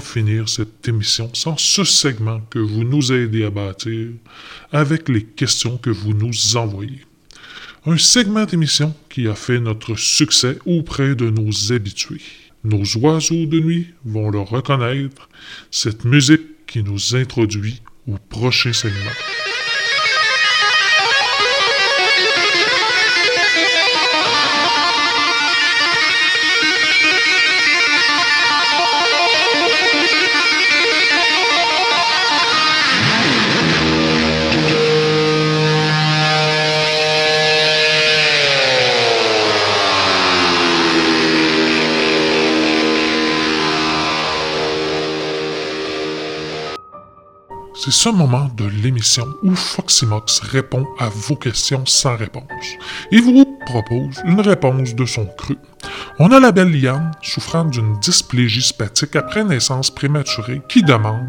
Speaker 2: Finir cette émission sans ce segment que vous nous aidez à bâtir avec les questions que vous nous envoyez. Un segment d'émission qui a fait notre succès auprès de nos habitués. Nos oiseaux de nuit vont le reconnaître, cette musique qui nous introduit au prochain segment. C'est ce moment de l'émission où Foxymox répond à vos questions sans réponse et vous propose une réponse de son cru. On a la belle Liane souffrant d'une dysplégie spatique après naissance prématurée qui demande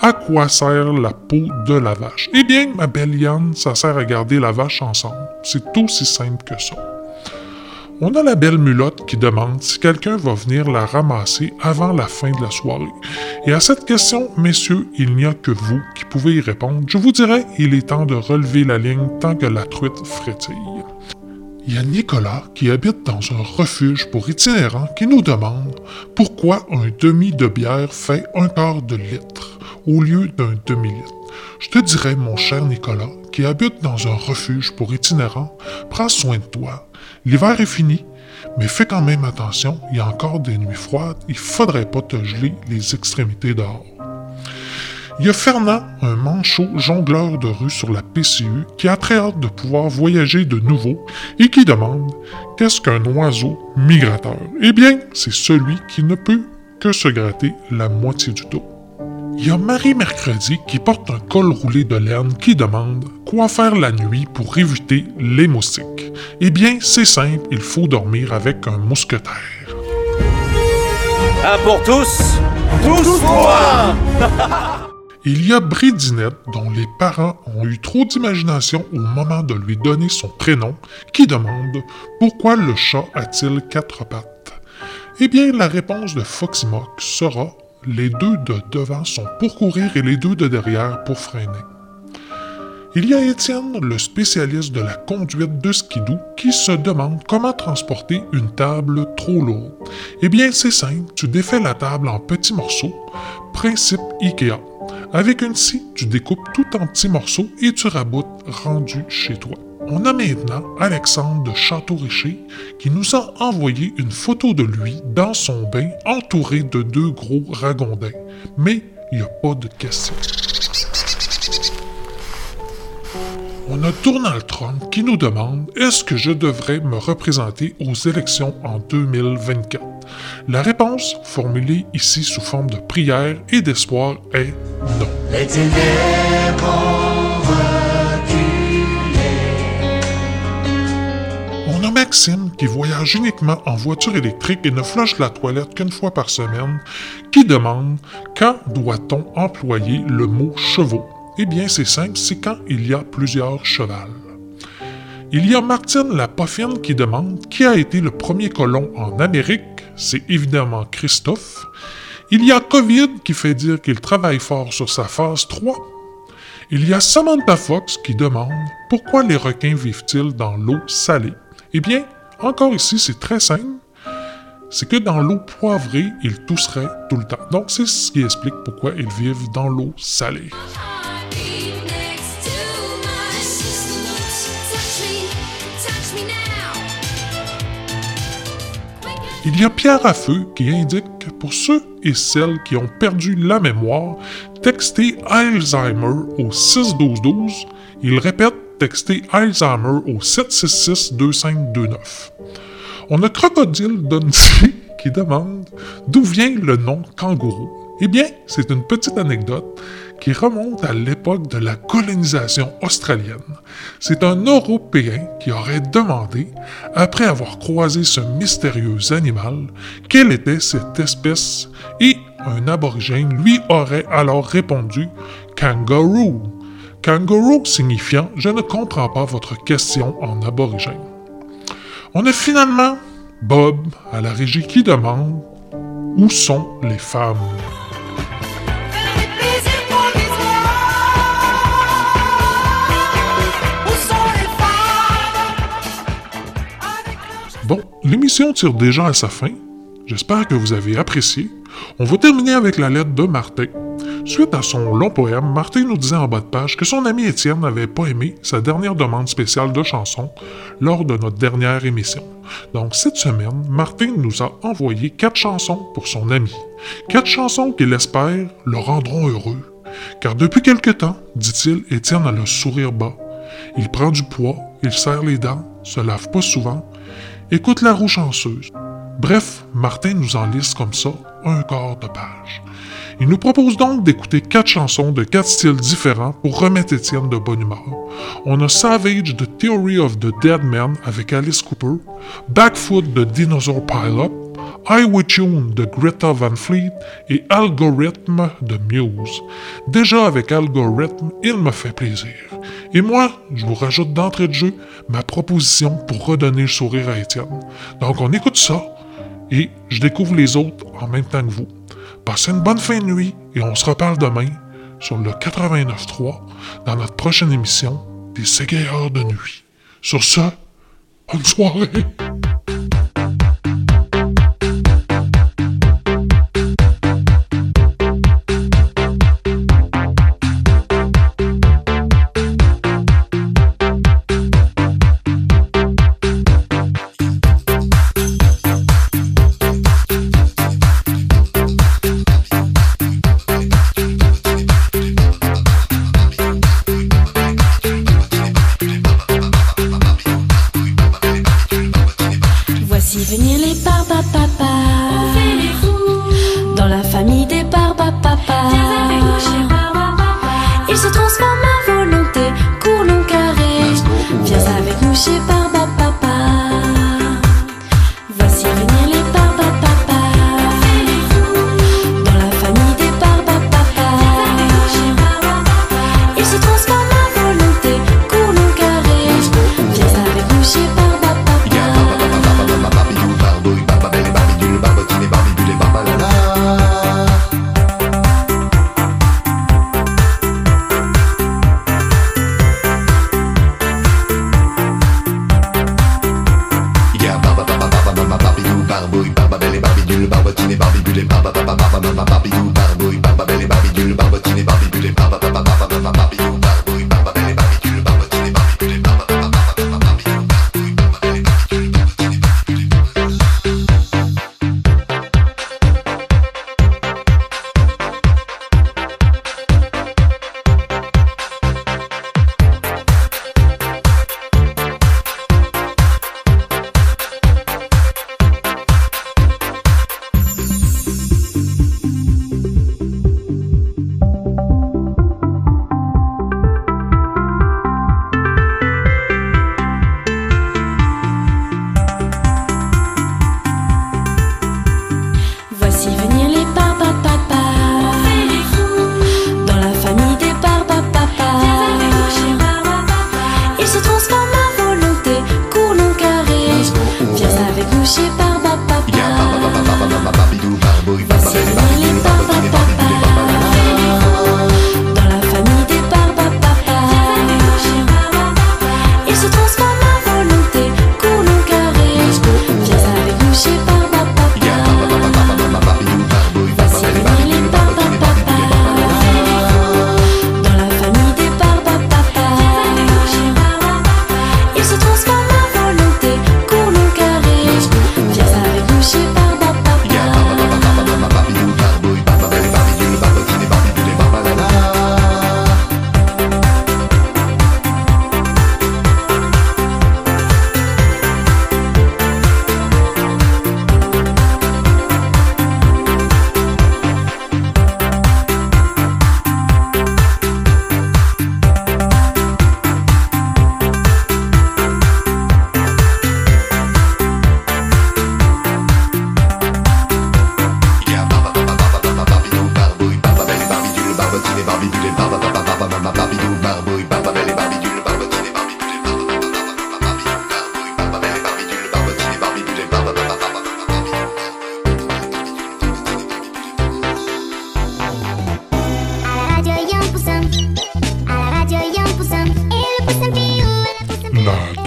Speaker 2: à quoi sert la peau de la vache? Eh bien, ma belle Liane, ça sert à garder la vache ensemble. C'est aussi simple que ça. On a la belle mulotte qui demande si quelqu'un va venir la ramasser avant la fin de la soirée. Et à cette question, messieurs, il n'y a que vous qui pouvez y répondre. Je vous dirais, il est temps de relever la ligne tant que la truite frétille. Il y a Nicolas qui habite dans un refuge pour itinérants qui nous demande pourquoi un demi de bière fait un quart de litre au lieu d'un demi-litre. Je te dirais, mon cher Nicolas, qui habite dans un refuge pour itinérants, prends soin de toi. L'hiver est fini, mais fais quand même attention, il y a encore des nuits froides, il faudrait pas te geler les extrémités dehors. Il y a Fernand, un manchot jongleur de rue sur la PCU, qui a très hâte de pouvoir voyager de nouveau et qui demande Qu'est-ce qu'un oiseau migrateur Eh bien, c'est celui qui ne peut que se gratter la moitié du dos. Il y a Marie Mercredi qui porte un col roulé de laine qui demande quoi faire la nuit pour éviter les moustiques. Eh bien, c'est simple, il faut dormir avec un mousquetaire.
Speaker 14: Un pour tous, tous pour un [LAUGHS]
Speaker 2: Il y a Bridinette, dont les parents ont eu trop d'imagination au moment de lui donner son prénom, qui demande pourquoi le chat a-t-il quatre pattes. Eh bien, la réponse de Foxymox sera les deux de devant sont pour courir et les deux de derrière pour freiner. Il y a Étienne, le spécialiste de la conduite de skidoo, qui se demande comment transporter une table trop lourde. Eh bien, c'est simple, tu défais la table en petits morceaux, principe IKEA. Avec une scie, tu découpes tout en petits morceaux et tu raboutes rendu chez toi. On a maintenant Alexandre de Château-Richer qui nous a envoyé une photo de lui dans son bain entouré de deux gros ragondins. Mais il n'y a pas de question. On a Donald Trump qui nous demande est-ce que je devrais me représenter aux élections en 2024 La réponse, formulée ici sous forme de prière et d'espoir, est non. Maxime qui voyage uniquement en voiture électrique et ne flush la toilette qu'une fois par semaine, qui demande quand doit-on employer le mot chevaux? Eh bien, c'est simple, c'est quand il y a plusieurs chevals. Il y a Martine la Poffine qui demande qui a été le premier colon en Amérique? C'est évidemment Christophe. Il y a Covid qui fait dire qu'il travaille fort sur sa phase 3. Il y a Samantha Fox qui demande pourquoi les requins vivent-ils dans l'eau salée? Eh bien, encore ici, c'est très simple. C'est que dans l'eau poivrée, ils tousseraient tout le temps. Donc, c'est ce qui explique pourquoi ils vivent dans l'eau salée. Il y a Pierre à feu qui indique que pour ceux et celles qui ont perdu la mémoire, textez Alzheimer au 61212. Il répète Alzheimer au 766-2529. On a Crocodile Dundee [LAUGHS] qui demande d'où vient le nom kangourou. Eh bien, c'est une petite anecdote qui remonte à l'époque de la colonisation australienne. C'est un Européen qui aurait demandé, après avoir croisé ce mystérieux animal, quelle était cette espèce et un aborigène lui aurait alors répondu kangaroo. Kangaroo signifiant je ne comprends pas votre question en aborigène. On a finalement Bob à la régie qui demande Où sont les femmes? Bon, l'émission tire déjà à sa fin. J'espère que vous avez apprécié. On va terminer avec la lettre de Martin. Suite à son long poème, Martin nous disait en bas de page que son ami Étienne n'avait pas aimé sa dernière demande spéciale de chanson lors de notre dernière émission. Donc cette semaine, Martin nous a envoyé quatre chansons pour son ami. Quatre chansons qu'il espère le rendront heureux. Car depuis quelque temps, dit-il, Étienne a le sourire bas. Il prend du poids, il serre les dents, se lave pas souvent, écoute la roue chanceuse. Bref, Martin nous en liste comme ça un quart de page. Il nous propose donc d'écouter quatre chansons de quatre styles différents pour remettre Étienne de bonne humeur. On a Savage The Theory of the Dead Man avec Alice Cooper, Backfoot de Dinosaur Pile-Up, I With You de Greta Van Fleet et Algorithm de Muse. Déjà avec Algorithm, il me fait plaisir. Et moi, je vous rajoute d'entrée de jeu ma proposition pour redonner le sourire à Étienne. Donc on écoute ça et je découvre les autres en même temps que vous. Passez une bonne fin de nuit et on se reparle demain sur le 89.3 dans notre prochaine émission des Ségayeurs de nuit. Sur ce, bonne soirée!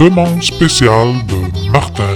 Speaker 15: demande spéciale de Martin.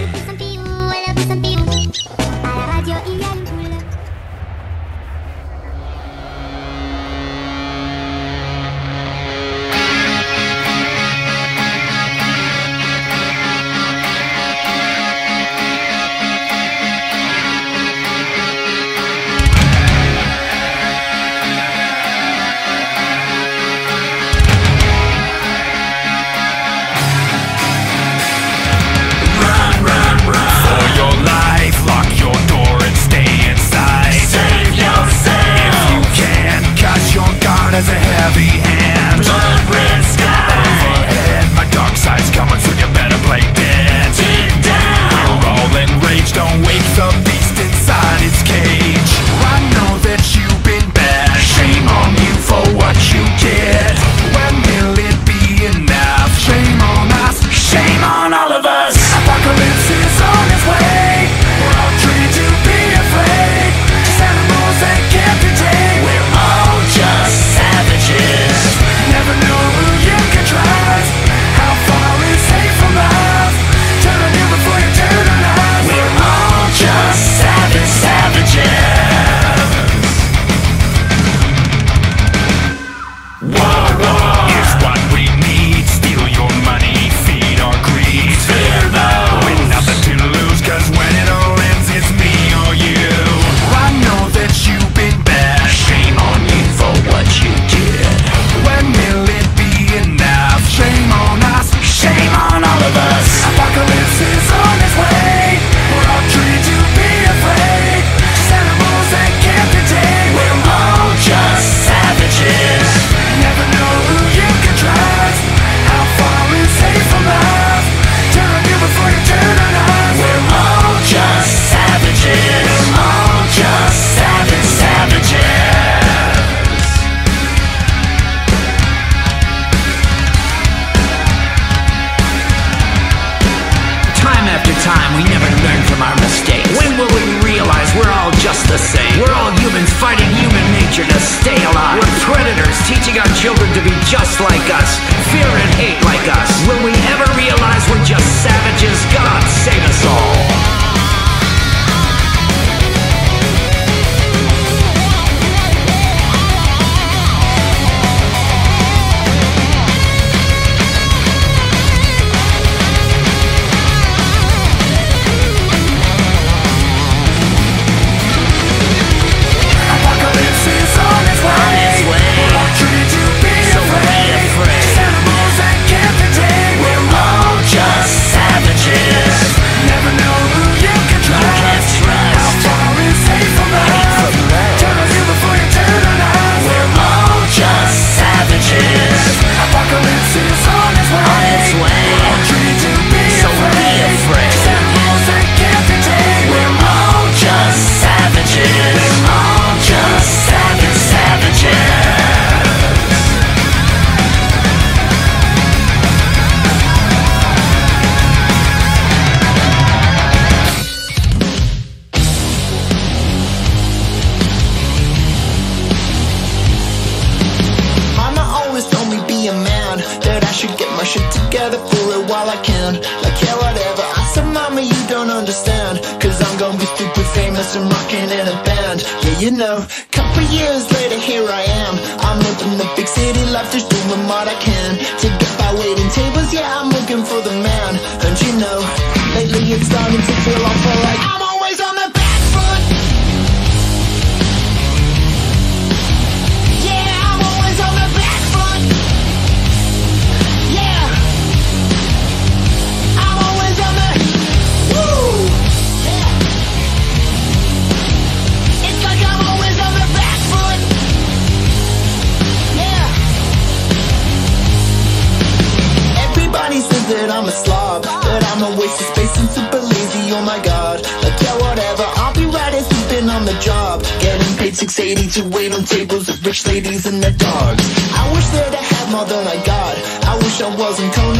Speaker 16: tables of rich ladies and their dogs. I wish that I had more than I got. I wish I wasn't coming.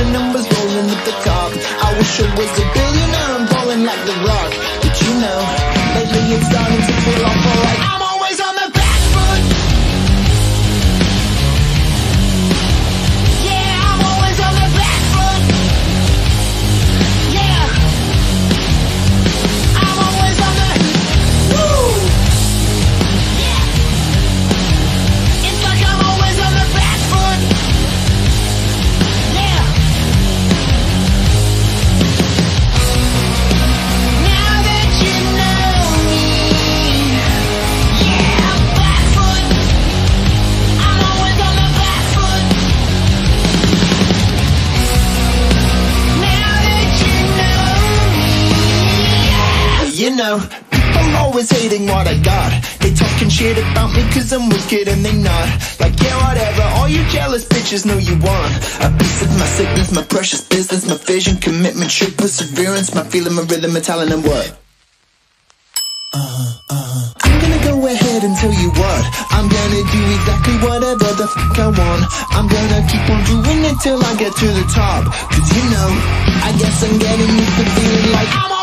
Speaker 16: you know. People always hating what I got. They talking shit about me cause I'm wicked and they not. Like yeah whatever, all you jealous bitches know you want. A piece of my sickness, my precious business My vision, commitment, true perseverance My feeling, my rhythm, my talent and what? Uh, uh. I'm gonna go ahead and tell you what. I'm gonna do exactly whatever the fuck I want. I'm gonna keep on doing it till I get to the top. Cause you know, I guess I'm getting used to feeling like I'm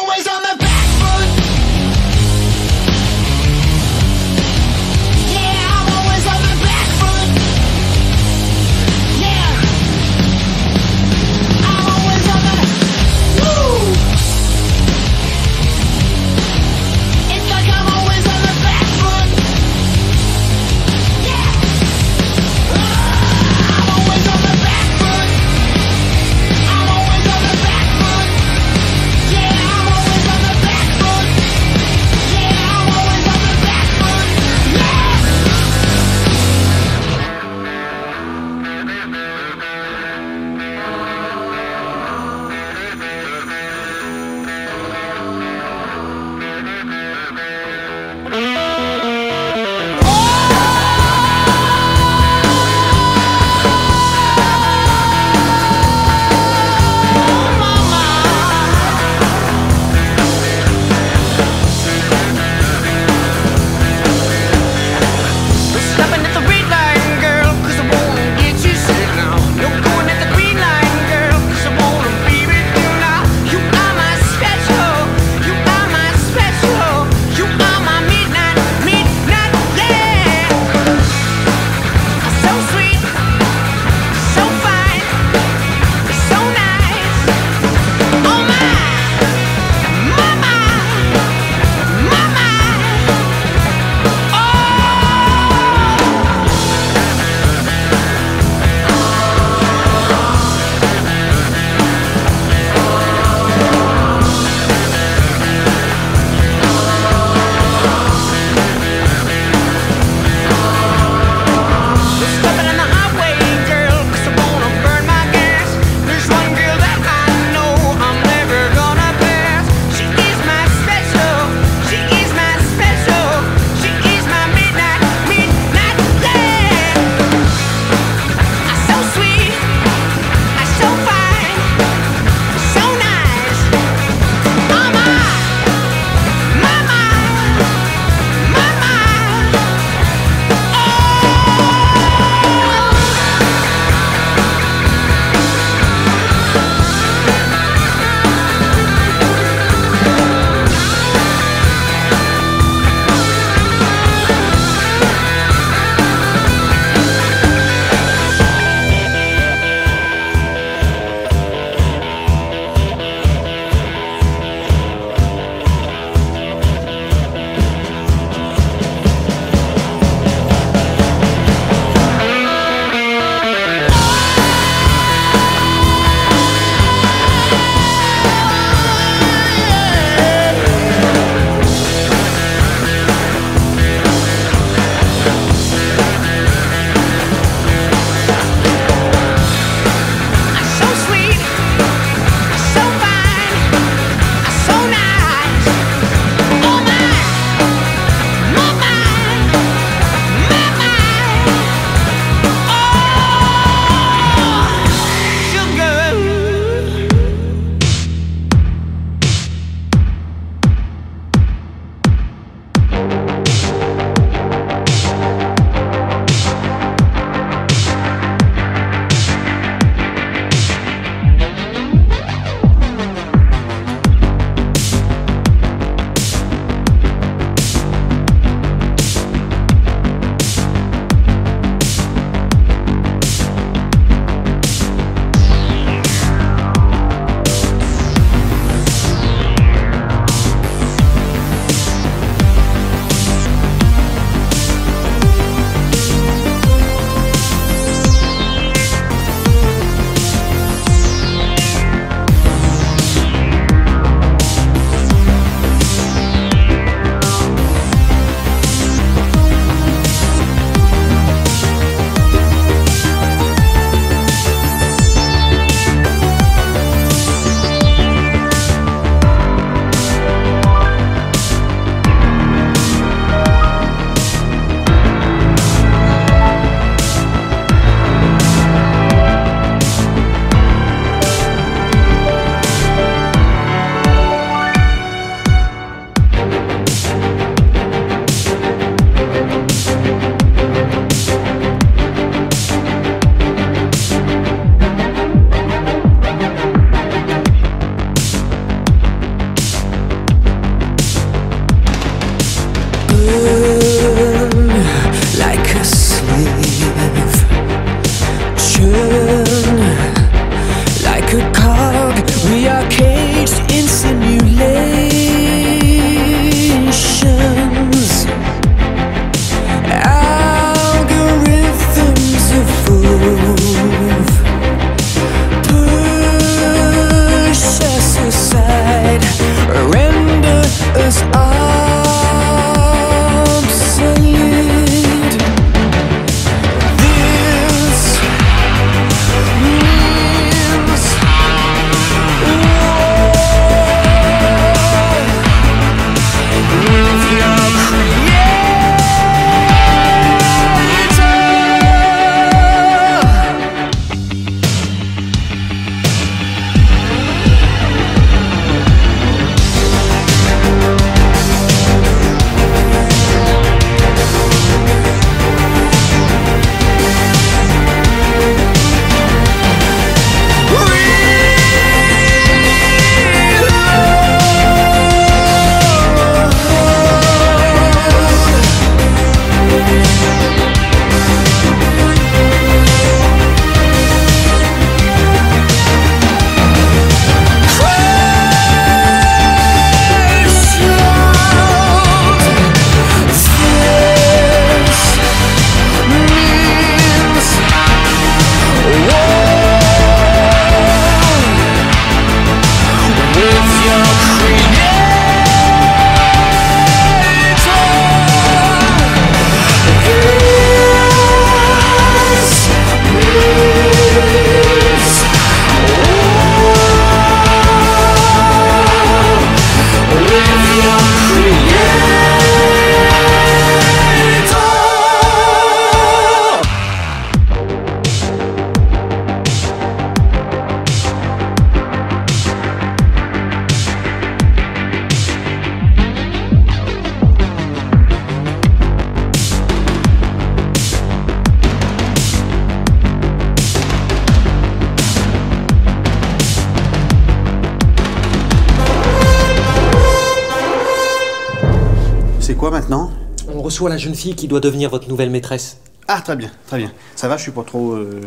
Speaker 17: reçoit la jeune fille qui doit devenir votre nouvelle maîtresse.
Speaker 16: Ah, très bien, très bien. Ça va, je suis pas trop. euh,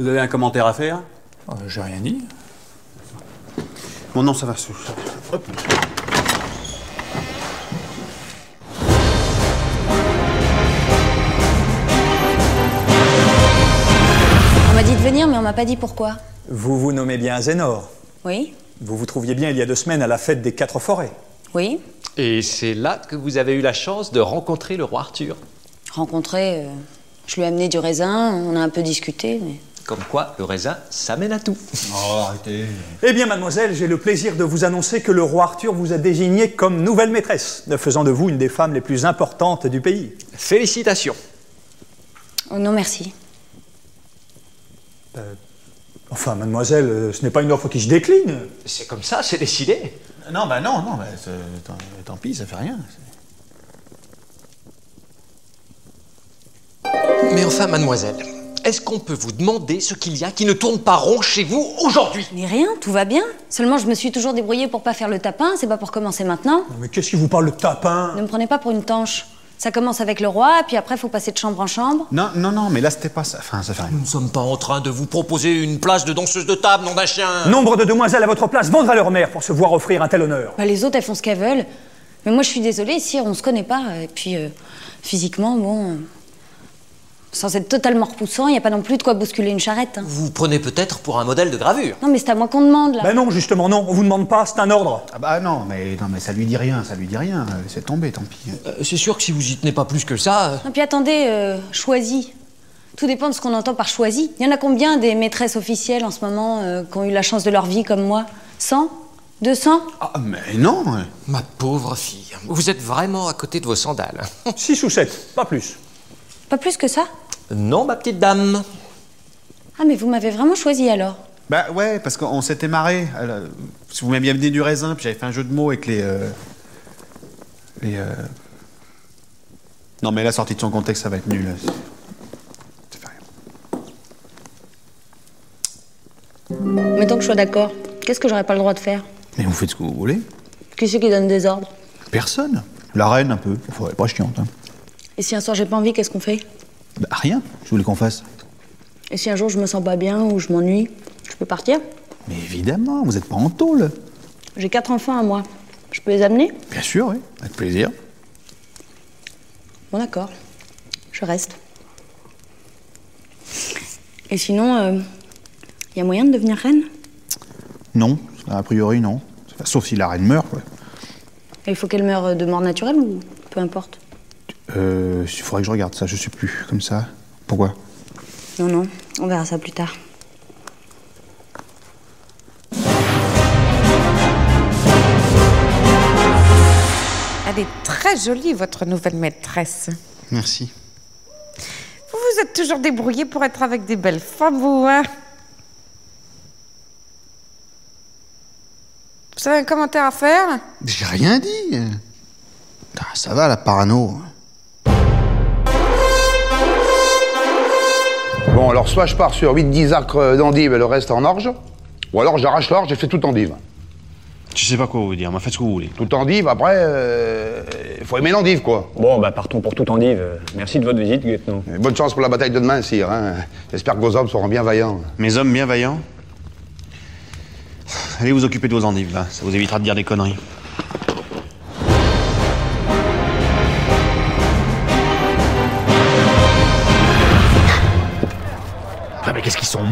Speaker 16: Vous avez un commentaire à faire?
Speaker 18: J'ai rien dit.
Speaker 16: Bon, non, ça va. ça va. Hop.
Speaker 19: On m'a dit de venir, mais on m'a pas dit pourquoi.
Speaker 18: Vous vous nommez bien Zénor.
Speaker 19: Oui
Speaker 18: Vous vous trouviez bien il y a deux semaines à la fête des quatre forêts.
Speaker 19: Oui
Speaker 20: Et c'est là que vous avez eu la chance de rencontrer le roi Arthur.
Speaker 19: Rencontré, euh, je lui ai amené du raisin, on a un peu discuté, mais...
Speaker 20: Comme quoi, le raisin, ça mène à tout.
Speaker 18: Oh, arrêtez. Eh bien, mademoiselle, j'ai le plaisir de vous annoncer que le roi Arthur vous a désigné comme nouvelle maîtresse, faisant de vous une des femmes les plus importantes du pays.
Speaker 20: Félicitations.
Speaker 19: Oh non, merci.
Speaker 18: Enfin, mademoiselle, euh, ce n'est pas une offre qui se décline.
Speaker 20: C'est comme ça, c'est décidé.
Speaker 16: Non, bah non, non, bah, tant, tant pis, ça fait rien.
Speaker 20: Mais enfin, mademoiselle, est-ce qu'on peut vous demander ce qu'il y a qui ne tourne pas rond chez vous aujourd'hui?
Speaker 19: Mais rien, tout va bien. Seulement, je me suis toujours débrouillée pour pas faire le tapin, c'est pas pour commencer maintenant.
Speaker 18: Mais qu'est-ce qui vous parle de tapin?
Speaker 19: Ne me prenez pas pour une tanche. Ça commence avec le roi, puis après, faut passer de chambre en chambre.
Speaker 16: Non, non, non, mais là, c'était pas ça. Enfin, ça fait rien.
Speaker 20: Nous ne sommes pas en train de vous proposer une place de danseuse de table, nom d'un chien.
Speaker 18: Nombre de demoiselles à votre place vendre à leur mère pour se voir offrir un tel honneur.
Speaker 19: Bah, les autres, elles font ce qu'elles veulent. Mais moi, je suis désolée, ici, on se connaît pas. Et puis, euh, physiquement, bon. Euh, sans être totalement repoussant, il n'y a pas non plus de quoi bousculer une charrette. hein.
Speaker 20: Vous prenez peut-être pour un modèle de gravure.
Speaker 19: Non, mais c'est à moi qu'on demande, là.
Speaker 18: Ben non, justement, non, on vous demande pas, c'est un ordre.
Speaker 16: Ah bah non, mais, non, mais ça lui dit rien, ça lui dit rien. Laissez tomber, tant pis.
Speaker 20: Euh, c'est sûr que si vous y tenez pas plus que ça.
Speaker 19: Et puis attendez, euh, choisi. Tout dépend de ce qu'on entend par choisi. Il y en a combien des maîtresses officielles en ce moment euh, qui ont eu la chance de leur vie comme moi? 100 200
Speaker 16: Ah, mais non
Speaker 20: Ma pauvre fille, vous êtes vraiment à côté de vos sandales.
Speaker 18: Six ou sept, pas plus.
Speaker 19: Pas plus que ça
Speaker 20: Non, ma petite dame.
Speaker 19: Ah, mais vous m'avez vraiment choisi alors
Speaker 16: Bah ouais, parce qu'on s'était marré. Si vous m'aviez amené du raisin, puis j'avais fait un jeu de mots avec les. euh, les. euh, Non, mais là, sorti de son contexte, ça va être nul.
Speaker 19: Mettons que je sois d'accord. Qu'est-ce que j'aurais pas le droit de faire?
Speaker 16: Mais vous faites ce que vous voulez.
Speaker 19: Qui c'est qui donne des ordres?
Speaker 16: Personne. La reine, un peu. Faut pas chiante. Hein.
Speaker 19: Et si un soir j'ai pas envie, qu'est-ce qu'on fait?
Speaker 16: Bah rien. Je voulais qu'on fasse.
Speaker 19: Et si un jour je me sens pas bien ou je m'ennuie, je peux partir?
Speaker 16: Mais évidemment, vous êtes pas en tôle.
Speaker 19: J'ai quatre enfants à moi. Je peux les amener?
Speaker 16: Bien sûr, oui. Avec plaisir.
Speaker 19: Bon, d'accord. Je reste. Et sinon, il y a moyen de devenir reine?
Speaker 16: Non, a priori, non. Sauf si la reine meurt, quoi.
Speaker 19: Et il faut qu'elle meure de mort naturelle ou peu importe?
Speaker 16: Euh, il faudrait que je regarde ça, je sais plus. Comme ça. Pourquoi?
Speaker 19: Non, non, on verra ça plus tard.
Speaker 21: Elle est très jolie, votre nouvelle maîtresse.
Speaker 16: Merci.
Speaker 21: Vous vous êtes toujours débrouillé pour être avec des belles femmes, vous, hein? Vous avez un commentaire à faire?
Speaker 16: J'ai rien dit. Ah, ça va, la parano.
Speaker 6: Bon, alors soit je pars sur 8-10 acres d'endive et le reste en orge, ou alors j'arrache l'orge et fais tout endive.
Speaker 16: Je sais pas quoi vous dire, mais faites ce que vous voulez.
Speaker 6: Tout endive, après, il faut aimer l'endive, quoi.
Speaker 22: Bon, bah partons pour tout endive. Merci de votre visite, lieutenant.
Speaker 6: Et bonne chance pour la bataille de demain, sire. Hein. J'espère que vos hommes seront bien vaillants.
Speaker 16: Mes hommes bien vaillants Allez vous occuper de vos endives, là. Ça vous évitera de dire des conneries.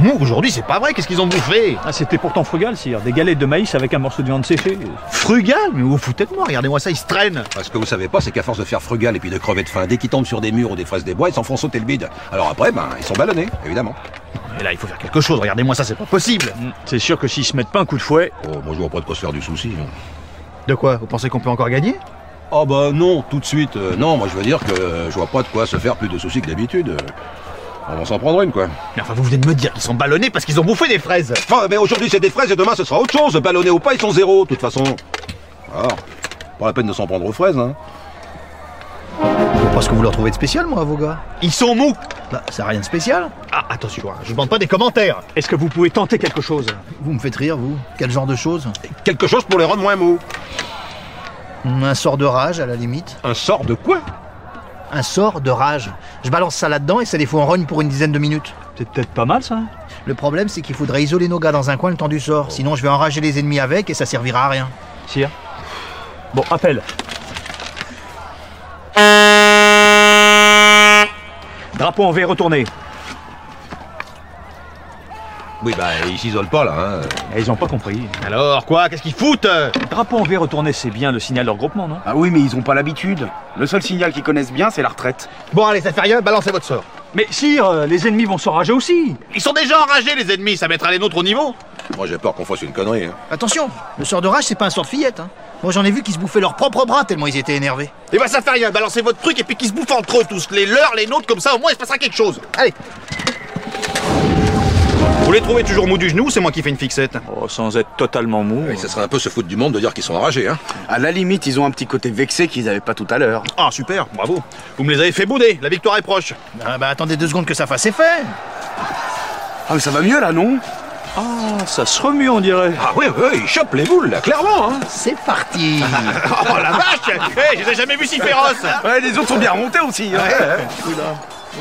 Speaker 23: Mais aujourd'hui, c'est pas vrai, qu'est-ce qu'ils ont bouffé
Speaker 18: Ah, c'était pourtant frugal, sire. Des galettes de maïs avec un morceau de viande séchée.
Speaker 23: Frugal Mais vous vous foutez de moi, regardez-moi ça, ils se traînent
Speaker 24: Ce que vous savez pas, c'est qu'à force de faire frugal et puis de crever de faim, dès qu'ils tombent sur des murs ou des fraises des bois, ils s'en font sauter le bide. Alors après, ben, ils sont ballonnés, évidemment.
Speaker 23: Et là, il faut faire quelque chose, regardez-moi ça, c'est pas possible
Speaker 18: C'est sûr que s'ils se mettent pas un coup de fouet.
Speaker 24: Oh, moi je vois pas de quoi se faire du souci. hein.
Speaker 23: De quoi Vous pensez qu'on peut encore gagner
Speaker 24: Oh bah non, tout de suite. euh, non, moi je veux dire que euh, je vois pas de quoi se faire plus de soucis que d'habitude. Euh. on va s'en prendre une, quoi.
Speaker 23: Mais enfin, vous venez de me dire qu'ils sont ballonnés parce qu'ils ont bouffé des fraises
Speaker 24: Enfin, mais aujourd'hui c'est des fraises et demain ce sera autre chose. Ballonnés ou pas, ils sont zéro, de toute façon. Alors, pas la peine de s'en prendre aux fraises, hein.
Speaker 23: Je vois pas ce que vous leur trouvez de spécial, moi, vos gars. Ils sont mous Bah, c'est rien de spécial. Ah, attention, hein, je demande pas des commentaires
Speaker 18: Est-ce que vous pouvez tenter quelque chose?
Speaker 23: Vous me faites rire, vous Quel genre de choses?
Speaker 24: Quelque chose pour les rendre moins mous.
Speaker 23: Un sort de rage, à la limite.
Speaker 24: Un sort de quoi?
Speaker 23: Un sort de rage. Je balance ça là-dedans et ça les fout en rogne pour une dizaine de minutes.
Speaker 9: C'est peut-être pas mal ça.
Speaker 23: Le problème, c'est qu'il faudrait isoler nos gars dans un coin le temps du sort. Sinon, je vais enrager les ennemis avec et ça servira à rien.
Speaker 9: Sire. Bon, appel. Drapeau en V retourné.
Speaker 24: Oui, bah, ils s'isolent pas, là, hein.
Speaker 9: Eh, Ils ont pas compris.
Speaker 16: Alors, quoi? Qu'est-ce qu'ils foutent?
Speaker 9: Drapeau en V retourné, c'est bien le signal de regroupement, non?
Speaker 16: Ah oui, mais ils ont pas l'habitude. Le seul signal qu'ils connaissent bien, c'est la retraite.
Speaker 23: Bon, allez, ça fait rien, balancez votre sort.
Speaker 9: Mais sire, euh, les ennemis vont s'enrager aussi.
Speaker 16: Ils sont déjà enragés, les ennemis, ça mettra les nôtres au niveau.
Speaker 24: Moi, j'ai peur qu'on fasse une connerie. hein.
Speaker 23: Attention, le sort de rage, c'est pas un sort de fillette. Hein. Moi, j'en ai vu qui se bouffaient leurs propres bras tellement ils étaient énervés.
Speaker 16: Et bah ça fait rien, balancez votre truc et puis qu'ils se bouffent entre eux tous, les leurs, les nôtres, comme ça au moins il se passera quelque chose.
Speaker 23: Allez.
Speaker 16: Vous les trouvez toujours mous du genou, c'est moi qui fais une fixette?
Speaker 9: Oh, sans être totalement mou.
Speaker 24: Oui, ça serait un peu se foutre du monde de dire qu'ils sont enragés, hein.
Speaker 16: À la limite, ils ont un petit côté vexé qu'ils avaient pas tout à l'heure. Ah super, bravo. Vous me les avez fait bouder, la victoire est proche.
Speaker 23: Ah, bah attendez deux secondes que ça fasse effet.
Speaker 16: Ah mais ça va mieux là, non?
Speaker 9: Ah, ça se remue, on dirait.
Speaker 24: Ah oui, oui, ils chopent les boules, là, clairement, hein.
Speaker 23: C'est parti. [LAUGHS]
Speaker 16: Oh la vache Eh, je les ai jamais vus si féroces Ouais, les autres sont bien remontés aussi. hein.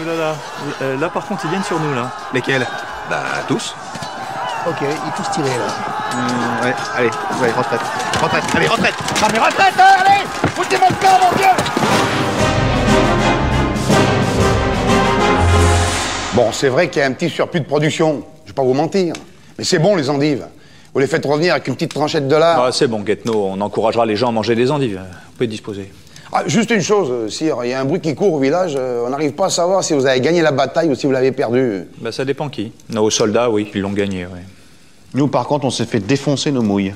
Speaker 9: Oula, oulala. Euh, là, par contre, ils viennent sur nous, là.
Speaker 16: Lesquels?
Speaker 24: Bah, tous.
Speaker 23: ok, ils tous tirés là.
Speaker 16: Ouais, allez, allez, retraite. Retraite, allez, retraite
Speaker 23: Ah, mais retraite, hein, allez Foutez-moi le camp, mon dieu
Speaker 6: Bon, c'est vrai qu'il y a un petit surplus de production, je vais pas vous mentir. Mais c'est bon, les endives. Vous les faites revenir avec une petite tranchette de lard.
Speaker 9: Ah, c'est bon, Guetno, on encouragera les gens à manger des endives. Vous pouvez disposer.
Speaker 6: Ah, juste une chose, euh, Sire, euh, il y a un bruit qui court au village, euh, on n'arrive pas à savoir si vous avez gagné la bataille ou si vous l'avez perdue.
Speaker 9: Bah, ben, ça dépend qui. Nos soldats, oui, ils l'ont gagné, oui.
Speaker 16: Nous, par contre, on s'est fait défoncer nos mouilles.